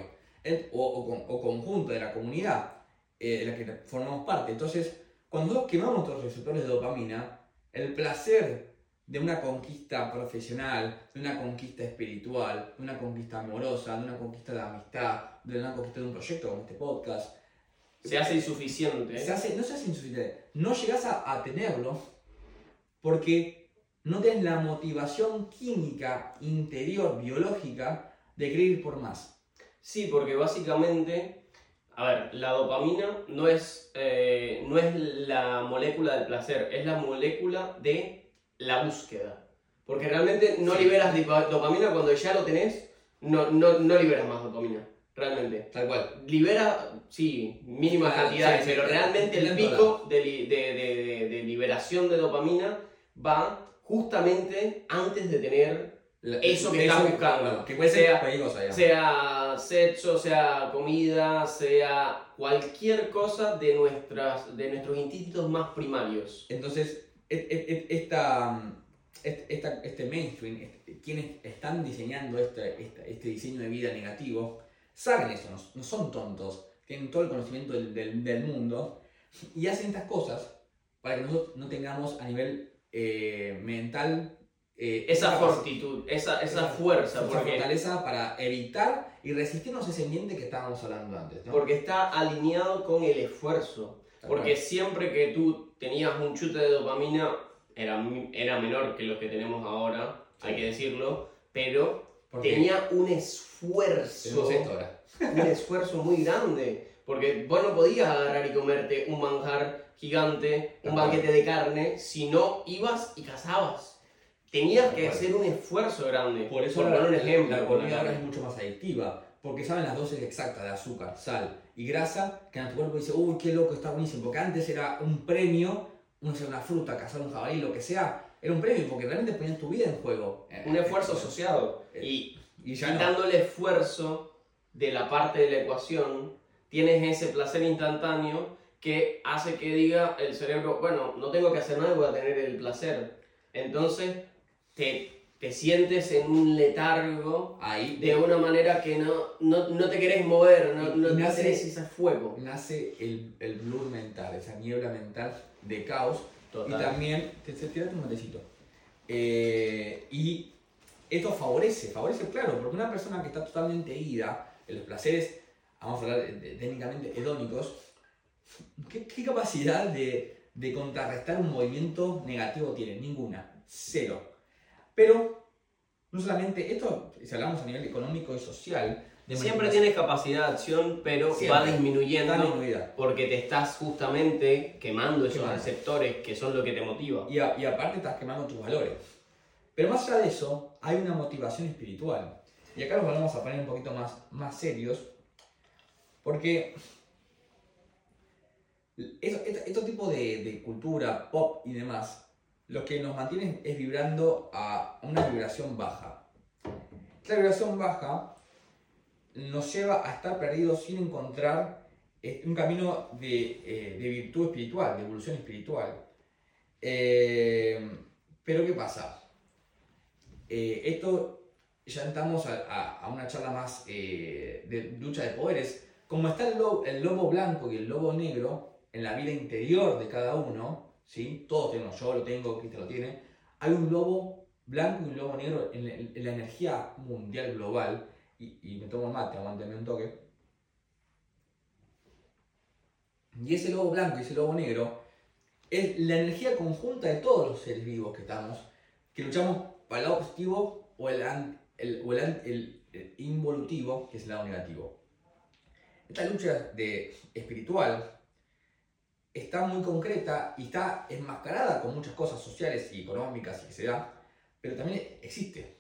o, conjunto de la comunidad eh, de la que formamos parte. Entonces, cuando nosotros quemamos nuestros receptores de dopamina, el placer de una conquista profesional, de una conquista espiritual, de una conquista amorosa, de una conquista de amistad, de una conquista de un proyecto como este podcast. Se hace insuficiente. Se hace, no se hace insuficiente. No llegas a, a tenerlo porque no tienes la motivación química interior, biológica, de querer ir por más. Sí, porque básicamente, a ver, la dopamina no es, eh, no es la molécula del placer, es la molécula de la búsqueda. Porque realmente no liberas dopamina cuando ya lo tenés, no, no, no liberas más dopamina. Realmente. Tal cual. Libera, sí, mínimas cantidades, pero realmente el pico de, de, de liberación de dopamina va justamente antes de tener eso que estás buscando. Que puede sea, sea sexo, sea comida, sea cualquier cosa de, nuestras, de nuestros instintos más primarios. Entonces, esta, esta, este mainstream, quienes están diseñando este, este, este, diseño de vida negativo, saben eso, no, son tontos, tienen todo el conocimiento del, del, del, mundo y hacen estas cosas para que nosotros no tengamos a nivel eh, mental eh, esa fortitud, esa, esa fuerza. Esa fortaleza para evitar y resistirnos ese ambiente que estábamos hablando antes. Porque está alineado con el esfuerzo. porque siempre que tú tenías un chute de dopamina, era, era menor que los que tenemos ahora, hay que decirlo, pero tenía un esfuerzo. Un esfuerzo muy grande. Porque vos no podías agarrar y comerte un manjar gigante, un banquete de carne, si no ibas y cazabas tenías que hacer un esfuerzo grande. Por eso la, un ejemplo, la comida ahora es mucho más adictiva, porque saben las dosis exactas de azúcar, sal y grasa, que en tu cuerpo dice, uy, qué loco, está buenísimo, porque antes era un premio, no sé, una fruta, cazar un jabalí, lo que sea, era un premio, porque realmente ponían tu vida en juego. Un esfuerzo asociado. Eh, y, y quitando el esfuerzo de la parte de la ecuación, tienes ese placer instantáneo que hace que diga el cerebro, bueno, no tengo que hacer nada, voy a tener el placer. Entonces, te, te sientes en un letargo ahí de una manera que no, no, no te querés mover, no, no nace, ese fuego. Nace el, el blur mental, esa niebla mental de caos. Y también, te, te un matecito. Eh, y esto favorece, favorece, claro, porque una persona que está totalmente ida en los placeres, vamos a hablar técnicamente hedónicos, ¿qué, qué capacidad de, de contrarrestar un movimiento negativo tiene? Ninguna, cero. Pero no solamente esto, si hablamos a nivel económico y social, Siempre tienes capacidad de acción, pero va disminuyendo porque te estás justamente quemando esos receptores que son lo que te motiva. Y, y, aparte estás quemando tus valores. Pero más allá de eso, hay una motivación espiritual. Y acá nos vamos a poner un poquito más, más serios, porque este, tipos de, cultura pop y demás lo que nos mantiene es vibrando a una vibración baja. Esta vibración baja nos lleva a estar perdidos sin encontrar eh, un camino de, eh, de virtud espiritual, de evolución espiritual. Eh, pero ¿qué pasa? esto ya entramos a, una charla más de lucha de poderes. Como está el lobo blanco y el lobo negro en la vida interior de cada uno, ¿sí? Todos tenemos, yo lo tengo, Cristian lo tiene. Hay un lobo blanco y un lobo negro en la, energía mundial global. Y, me tomo el mate, aguánteme un toque. Y ese lobo blanco y ese lobo negro es la energía conjunta de todos los seres vivos que estamos, que luchamos para el lado positivo o el, el, el involutivo, que es el lado negativo. Esta lucha de espiritual está muy concreta y está enmascarada con muchas cosas sociales y económicas y que se da, pero también existe.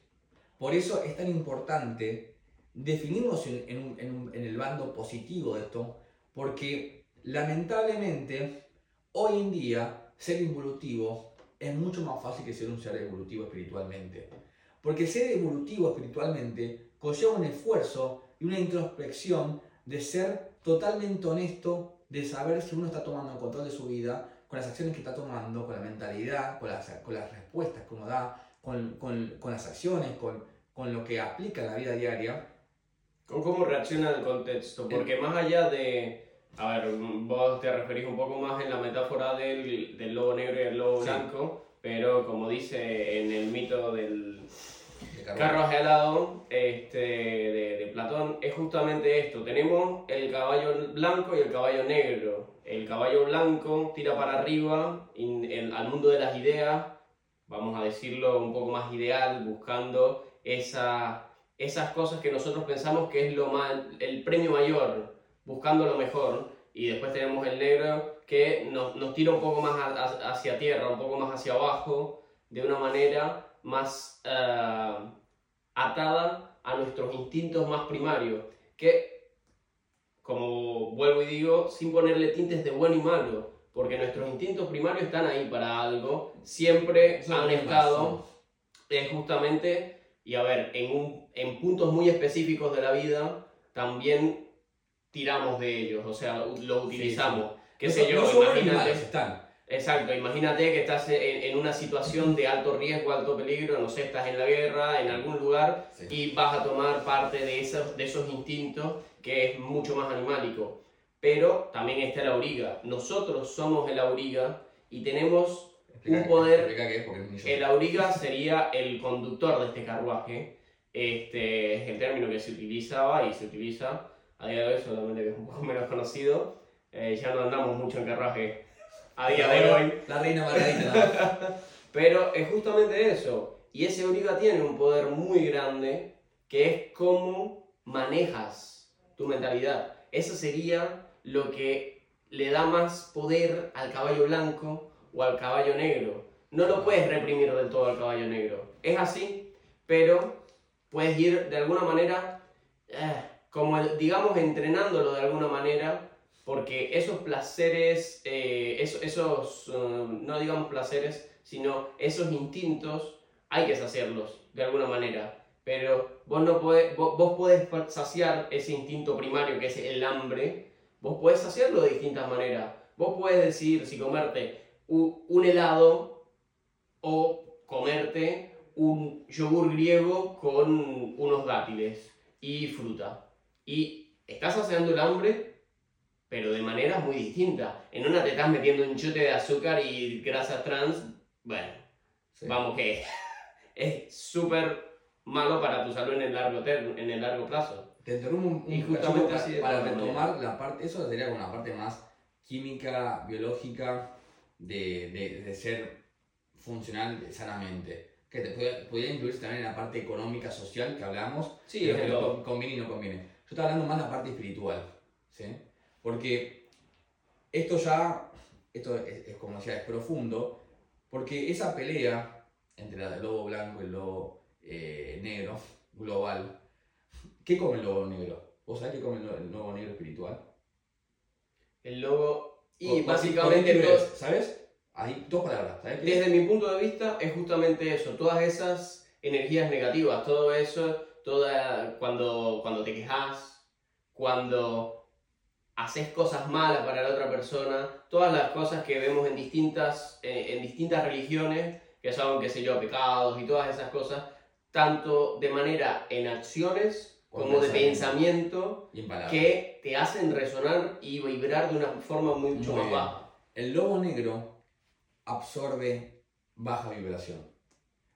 Por eso es tan importante definirnos en, el bando positivo de esto, porque lamentablemente hoy en día ser evolutivo es mucho más fácil que ser un ser evolutivo espiritualmente. Porque ser evolutivo espiritualmente conlleva un esfuerzo y una introspección de ser totalmente honesto de saber si uno está tomando el control de su vida con las acciones que está tomando, con la mentalidad, con las, con las respuestas que uno da, con, con, con las acciones, con, con lo que aplica en la vida diaria. Con cómo reacciona el contexto, porque más allá de... A ver, vos te referís un poco más en la metáfora del, del lobo negro y el lobo Sí. blanco, pero como dice en el mito del, Carros helado este, de, de Platón es justamente esto. Tenemos el caballo blanco y el caballo negro. El caballo blanco tira para arriba in- en- al mundo de las ideas, vamos a decirlo un poco más ideal, buscando esa, esas cosas que nosotros pensamos que es lo ma- el premio mayor, buscando lo mejor. Y después tenemos el negro que nos, nos tira un poco más a- a- hacia tierra, un poco más hacia abajo, de una manera más eh, atada a nuestros instintos más primarios, que, como vuelvo y digo, sin ponerle tintes de bueno y malo, porque nuestros instintos primarios están ahí para algo, siempre han es estado, es justamente, y a ver, en, un- en puntos muy específicos de la vida, también tiramos de ellos, o sea, los utilizamos. ¿Qué No sé son- yo? no imagínate- están. Exacto, imagínate que estás en, en una situación de alto riesgo, alto peligro, no sé, estás en la guerra, en algún lugar, Sí. y vas a tomar parte de esos, de esos instintos que es mucho más animálico. Pero también está el auriga. Nosotros somos el auriga y tenemos Explica- un poder- qué es, el auriga sería el conductor de este carruaje. Este es el término que se utilizaba y se utiliza a día de hoy, solamente que es un poco menos conocido. Eh, ya no andamos mucho en carruaje a día de hoy. La reina Margarita. Pero es justamente eso. Y ese auriga tiene un poder muy grande que es cómo manejas tu mentalidad. Eso sería lo que le da más poder al caballo blanco o al caballo negro. No lo puedes reprimir del todo al caballo negro. Es así, pero puedes ir de alguna manera, eh, como digamos, entrenándolo de alguna manera, porque esos placeres, eh, esos, esos eh, no digamos placeres, sino esos instintos, hay que saciarlos de alguna manera. Pero vos no podés, vos, vos podés saciar ese instinto primario que es el hambre, vos podés saciarlo de distintas maneras. Vos podés decidir si comerte u- un helado o comerte un yogur griego con unos dátiles y fruta. Y estás saciando el hambre, pero de maneras muy distintas. En una te estás metiendo un chute de azúcar y grasas trans, bueno, Sí. vamos que es súper malo para tu salud en el largo, ter- en el largo plazo. Te interrumpo un, Y justamente así para, para retomar la parte, eso sería como la parte más química, biológica de, de, de ser funcional sanamente. Que te puede- podría incluirse también en la parte económica, social que hablamos, Sí, que desde luego. con- conviene y no conviene. Yo estaba hablando más de la parte espiritual, ¿sí? Porque esto ya, esto es, es como decía, es profundo, porque esa pelea entre el lobo blanco y el lobo eh, negro, global, ¿qué come el lobo negro? ¿Vos sabés qué come el lo- el lobo negro espiritual? El logo... Y básicamente... ¿Sabes? Ahí, dos palabras, ¿sabes? Desde mi punto de vista es justamente eso, todas esas energías negativas, todo eso, toda, cuando, cuando te quejas, cuando haces cosas malas para la otra persona, todas las cosas que vemos en distintas, eh, en distintas religiones, que son, qué sé yo, pecados y todas esas cosas, tanto de manera en acciones Con como de pensamiento. pensamiento, en palabras. que te hacen resonar y vibrar de una forma mucho Muy más baja. El lobo negro absorbe baja vibración.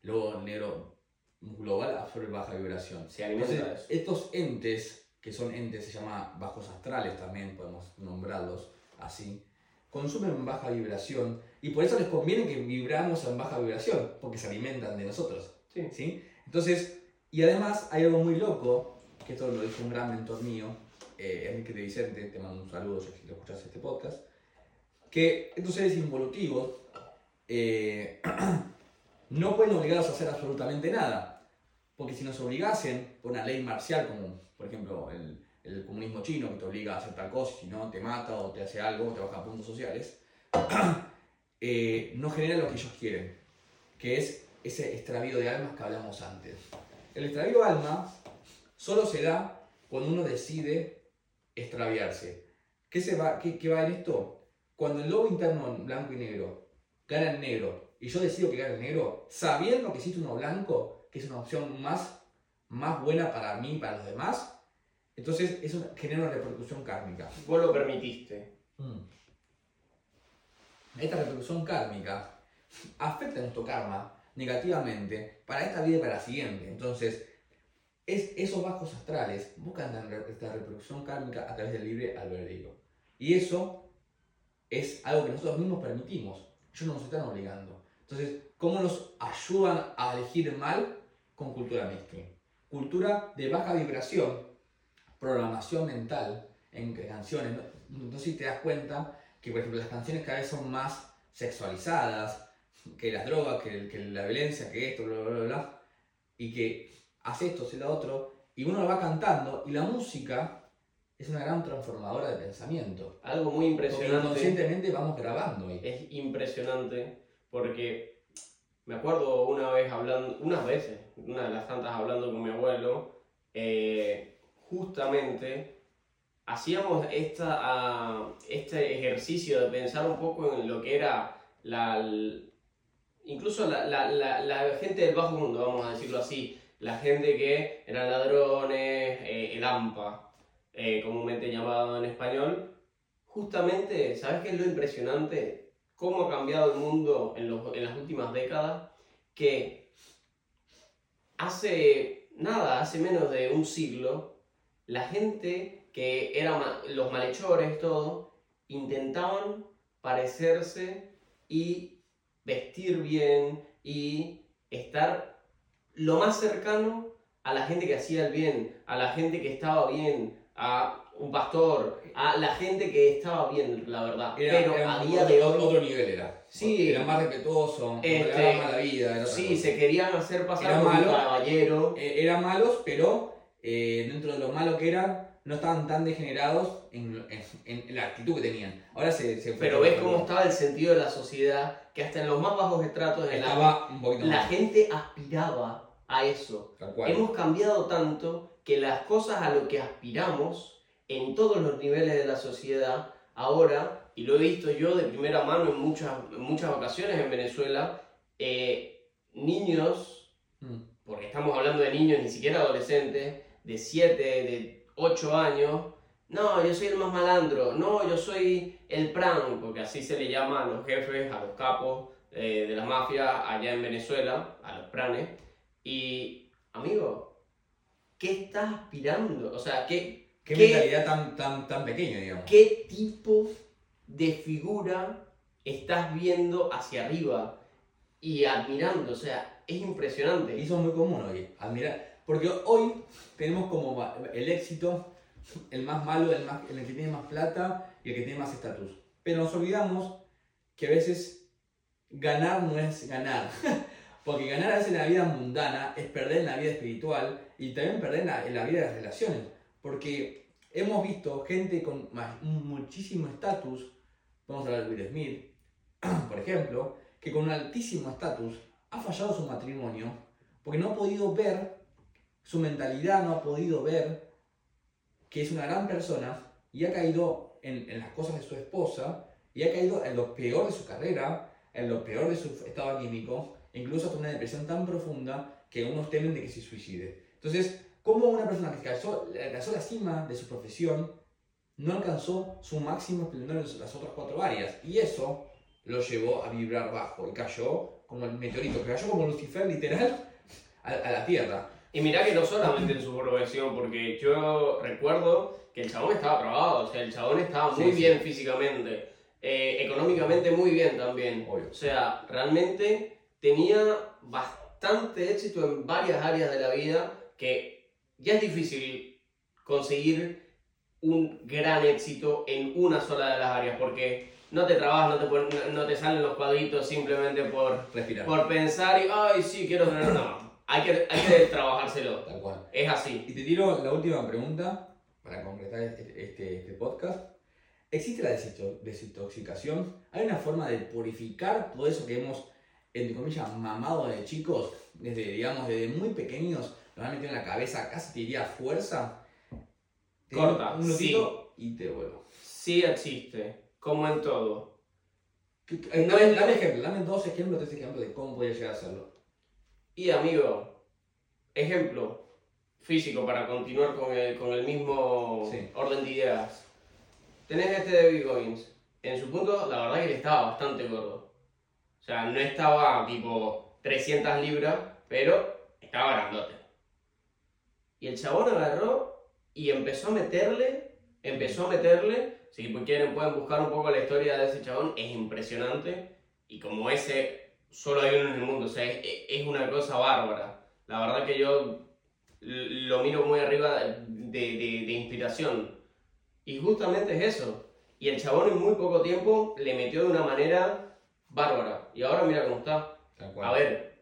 Lobo negro global absorbe baja vibración. Se de Entonces, estos entes, que son entes, se llama bajos astrales también, podemos nombrarlos así, consumen baja vibración y por eso les conviene que vibramos en baja vibración, porque se alimentan de nosotros. Sí. ¿sí? Entonces, y además hay algo muy loco, que esto lo dijo un gran mentor mío, eh, Enrique de Vicente, te mando un saludo si lo escuchas este podcast, que estos seres involutivos eh, no pueden obligarlos a hacer absolutamente nada, porque si nos obligasen por una ley marcial, como por ejemplo el, el comunismo chino, que te obliga a hacer tal cosa, si no te mata o te hace algo, te baja puntos sociales, eh, no genera lo que ellos quieren, que es ese extravío de almas que hablamos antes. El extravío de alma solo se da cuando uno decide extraviarse. ¿Qué, se va, qué, qué va en esto? Cuando el lobo interno en blanco y negro gana el negro y yo decido que gane el negro, sabiendo que existe uno blanco, que es una opción más, más buena para mí y para los demás, entonces eso genera una repercusión kármica. Vos lo permitiste. Mm. Esta repercusión kármica afecta nuestro karma negativamente para esta vida y para la siguiente. Entonces, es, esos bajos astrales buscan esta repercusión kármica a través del libre albedrío. Y eso es algo que nosotros mismos permitimos. Ellos no nos están obligando. Entonces, ¿cómo nos ayudan a elegir mal? Con cultura mixta. Cultura de baja vibración, programación mental en canciones. No, sé si te das cuenta que, por ejemplo, las canciones cada vez son más sexualizadas, que las drogas, que, que la violencia, que esto, bla, bla, bla, y que hace esto, hace lo otro, y uno lo va cantando, y la música es una gran transformadora de pensamiento. Algo muy impresionante. Porque inconscientemente vamos grabando. Ahí. Es impresionante porque me acuerdo una vez hablando, unas veces, una de las tantas hablando con mi abuelo, eh, justamente hacíamos esta, este ejercicio de pensar un poco en lo que era la, incluso la, la, la, gente del bajo mundo, vamos a decirlo así, la gente que eran ladrones, eh, el AMPA, eh, comúnmente llamado en español, justamente, ¿sabes qué es lo impresionante? Cómo ha cambiado el mundo en, los, las últimas décadas, que hace nada, hace menos de un siglo, la gente que eran los malhechores, todo, intentaban parecerse y vestir bien y estar lo más cercano a la gente que hacía el bien, a la gente que estaba bien, a un pastor, a la gente que estaba bien, la verdad. Pero a día otro, de hoy. Otro nivel era. Sí. Era más respetuoso, este, era mala vida. sí, se querían hacer pasar por un caballero. Eh, eran malos, pero eh, dentro de lo malo que eran, no estaban tan degenerados en, en, la actitud que tenían. Ahora se. se pero ves cómo estaba el sentido de la sociedad, que hasta en los más bajos estratos de la, la gente aspiraba a eso. Hemos cambiado tanto que las cosas a lo que aspiramos en todos los niveles de la sociedad ahora, y lo he visto yo de primera mano en muchas, muchas ocasiones en Venezuela, eh, niños, mm. porque estamos hablando de niños, ni siquiera adolescentes, de 7, de 8 años, no, yo soy el más malandro, no, yo soy el pran, porque así se le llama a los jefes, a los capos eh, de la mafia allá en Venezuela, a los pranes, y amigo, ¿qué estás aspirando? O sea, ¿qué... ¿Qué, mentalidad tan, tan, tan pequeña, digamos? ¿Qué tipo de figura estás viendo hacia arriba y admirando? O sea, es impresionante. Y eso es muy común hoy, admirar. Porque hoy tenemos como el éxito, el más malo, el, más, el que tiene más plata y el que tiene más estatus. Pero nos olvidamos que a veces ganar no es ganar. Porque ganar a veces en la vida mundana es perder en la vida espiritual y también perder en la, vida de las relaciones. Porque hemos visto gente con muchísimo estatus, vamos a hablar de Will Smith, por ejemplo, que con un altísimo estatus ha fallado su matrimonio porque no ha podido ver su mentalidad, no ha podido ver que es una gran persona y ha caído en, en las cosas de su esposa y ha caído en lo peor de su carrera, en lo peor de su estado anímico incluso hasta una depresión tan profunda que unos temen de que se suicide. Entonces, ¿cómo una persona que alcanzó, alcanzó la cima de su profesión no alcanzó su máximo esplendor en las otras cuatro áreas? Y eso lo llevó a vibrar bajo y cayó como el meteorito, cayó como Lucifer literal a, la Tierra. Y mirá que no solamente en su profesión, porque yo recuerdo que el chabón estaba trabado, o sea, el chabón estaba muy bien físicamente, eh, económicamente muy bien también. O sea, realmente tenía bastante éxito en varias áreas de la vida que ya es difícil conseguir un gran éxito en una sola de las áreas porque no te trabajas, no te, no te salen los cuadritos simplemente por, Respirar. por pensar y, ay, sí, quiero tener... No, hay que, hay que trabajárselo. Tal cual. Es así. Y te tiro la última pregunta para completar este, este, este podcast. ¿Existe la desintoxicación? ¿Hay una forma de purificar todo eso que hemos entre comillas, mamado de chicos, desde, digamos, desde muy pequeños, nos han metido en la cabeza, casi te diría fuerza. Corta, un sí. y te vuelvo. sí existe, como en todo. Eh, dame, es- dame ejemplo, dame dos ejemplos, tres ejemplos de cómo podría llegar a hacerlo. Y amigo, ejemplo físico para continuar con el, con el mismo Sí. orden de ideas. Tenés este David Goggins. En su punto, la verdad que él estaba bastante gordo. O sea, no estaba tipo 300 libras, pero estaba grandote. Y el chabón agarró y empezó a meterle, empezó a meterle. Si quieren pueden buscar un poco la historia de ese chabón, es impresionante. Y como ese, solo hay uno en el mundo, o sea, es, es una cosa bárbara. La verdad que yo lo miro muy arriba de, de- de inspiración. Y justamente es eso. Y el chabón en muy poco tiempo le metió de una manera bárbara. Y ahora mira cómo está. A ver,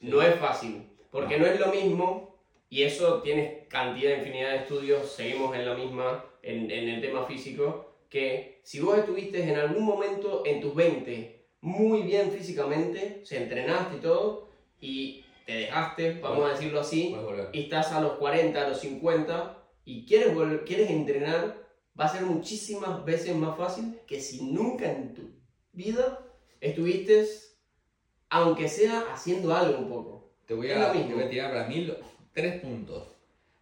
Sí. no es fácil, porque No. no. es lo mismo, y eso tienes cantidad, infinidad de estudios, seguimos en la misma, en, en el tema físico, que si vos estuviste en algún momento en tus 20 muy bien físicamente, se entrenaste y todo, y te dejaste, vamos a decirlo así, volver. y estás a los 40, a los 50, y quieres, vol- quieres entrenar, va a ser muchísimas veces más fácil que si nunca en tu vida estuviste, aunque sea haciendo algo un poco. Te voy, a, te voy a tirar para tres puntos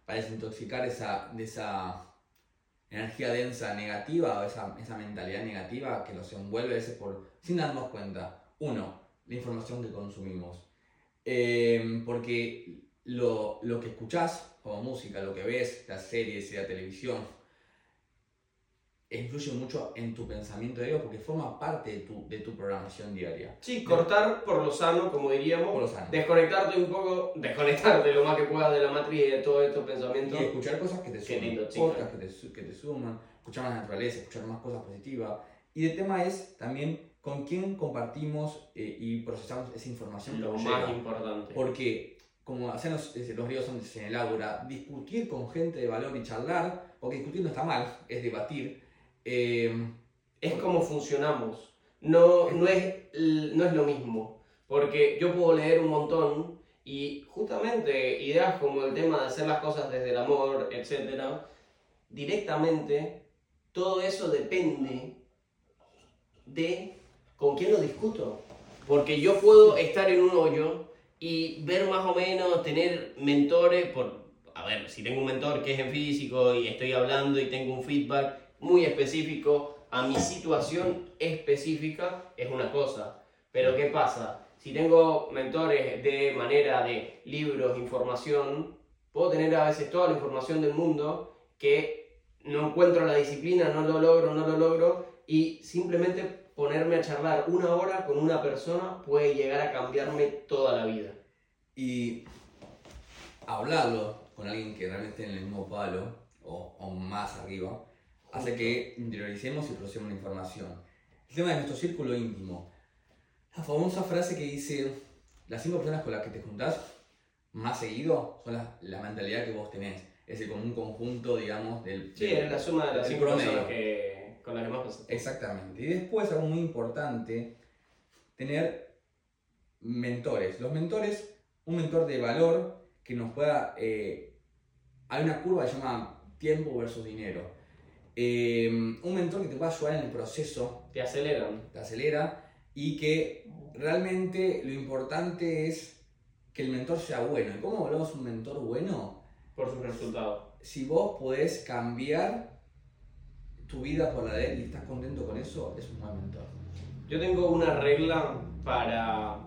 para desintoxicar esa, de esa energía densa negativa o esa, esa mentalidad negativa que nos envuelve a veces por, sin darnos cuenta. Uno, la información que consumimos. Eh, porque lo, lo que escuchás como música, lo que ves, las series y la televisión, influye mucho en tu pensamiento diario porque forma parte de tu, de tu programación diaria. Sí, cortar por lo sano, como diríamos, Por lo sano. desconectarte un poco, desconectarte lo más que puedas de la matriz y de todos estos pensamientos. Y escuchar cosas que te suman, podcasts que te, que te suman, escuchar más naturaleza, escuchar más cosas positivas. Y el tema es también con quién compartimos eh, y procesamos esa información Lo más llega. importante. Porque, como hacen los, los ríos son en el ágora, discutir con gente de valor y charlar, porque discutir no está mal, es debatir. Eh, es como funcionamos. No, no, es, no es lo mismo. Porque yo puedo leer un montón y justamente ideas como el tema de hacer las cosas desde el amor, etc. Directamente, todo eso depende de con quién lo discuto. Porque yo puedo estar en un hoyo y ver más o menos, tener mentores, por, a ver, si tengo un mentor que es en físico y estoy hablando y tengo un feedback muy específico a mi situación específica, es una cosa. Pero ¿qué pasa? Si tengo mentores de manera de libros, información, puedo tener a veces toda la información del mundo que no encuentro la disciplina, no lo logro, no lo logro, y simplemente ponerme a charlar una hora con una persona puede llegar a cambiarme toda la vida. y hablarlo con alguien que realmente esté en el mismo palo o, o más arriba hace que interioricemos y procesemos la información. El tema de nuestro círculo íntimo. La famosa frase que dice, las cinco personas con las que te juntás más seguido son la, la mentalidad que vos tenés. Es decir, como un conjunto, digamos, del... Sí, es la suma de las cinco personas que, con las que más pasaste. Exactamente. Y después, algo muy importante, tener mentores. Los mentores, un mentor de valor que nos pueda... eh, hay una curva que se llama tiempo versus dinero. Eh, un mentor que te pueda ayudar en el proceso, Te aceleran. te acelera y que realmente lo importante es que el mentor sea bueno. ¿Y cómo hablamos un mentor bueno? por sus resultados. Si vos podés cambiar tu vida por la de él y estás contento con eso, es un buen mentor. Yo tengo una regla para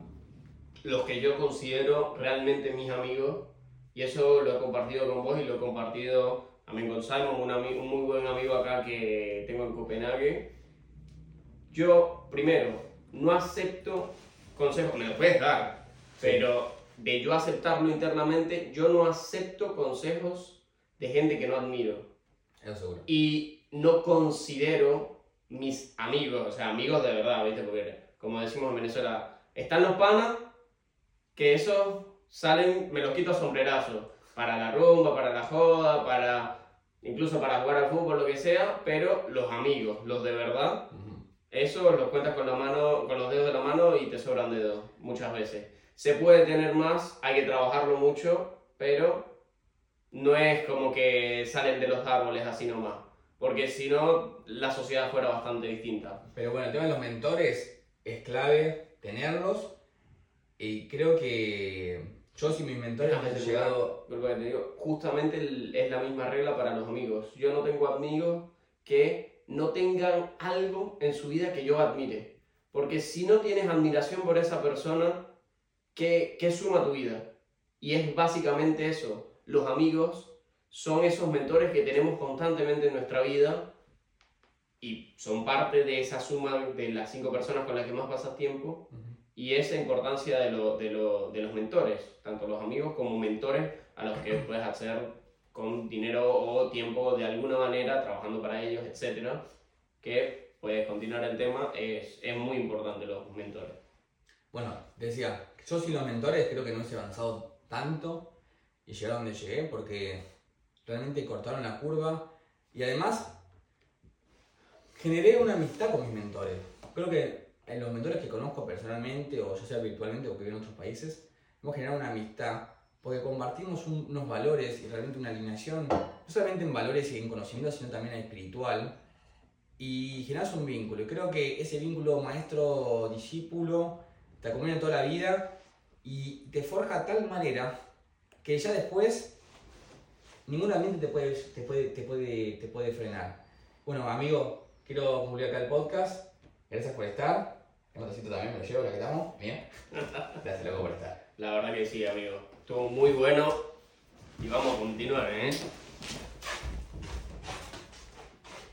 los que yo considero realmente mis amigos y eso lo he compartido con vos y lo he compartido también con Simon, un, un muy buen amigo acá que tengo en Copenhague. Yo, primero, no acepto consejos, me lo puedes dar, pero de yo aceptarlo internamente, yo no acepto consejos de gente que no admiro Eso seguro. y no considero mis amigos, o sea, amigos de verdad, ¿viste? Porque, como decimos en Venezuela, están los panas que esos salen, me los quito a sombrerazo, para la rumba, para la joda, para incluso para jugar al fútbol, lo que sea, pero los amigos, los de verdad, eso los cuentas con la mano, con los dedos de la mano y te sobran dedos, muchas veces. Se puede tener más, hay que trabajarlo mucho, pero no es como que salen de los árboles así nomás. porque si no, la sociedad fuera bastante distinta. Pero bueno, el tema de los mentores es clave tenerlos y creo que yo si mis mentores me han llegado... Te digo, justamente es la misma regla para los amigos. Yo no tengo amigos que no tengan algo en su vida que yo admire. Porque si no tienes admiración por esa persona, ¿qué, qué suma tu vida? Y es básicamente eso. Los amigos son esos mentores que tenemos constantemente en nuestra vida y son parte de esa suma de las cinco personas con las que más pasas tiempo y esa importancia de, lo, de, lo, de, los mentores, tanto los amigos como mentores a los que puedes hacer con dinero o tiempo de alguna manera, trabajando para ellos, etcétera, que puedes continuar el tema, es, es muy importante los mentores. Bueno, decía, yo sin los mentores creo que no he avanzado tanto y llegué a donde llegué porque realmente cortaron la curva y además generé una amistad con mis mentores. Creo que en los mentores que conozco personalmente o ya sea virtualmente o que viven en otros países, hemos generado una amistad porque compartimos unos valores y realmente una alineación, no solamente en valores y en conocimiento, sino también en espiritual. Y generas un vínculo. Y creo que ese vínculo maestro-discípulo te acompaña toda la vida y te forja de tal manera que ya después ningún ambiente te puede, te puede, te puede, te puede frenar. Bueno, amigo, quiero concluir acá el podcast. Gracias por estar. El motocito también me lo llevo, la que estamos. Bien. Gracias, loco, por estar. La verdad que sí, amigo. Estuvo muy bueno y vamos a continuar, ¿eh?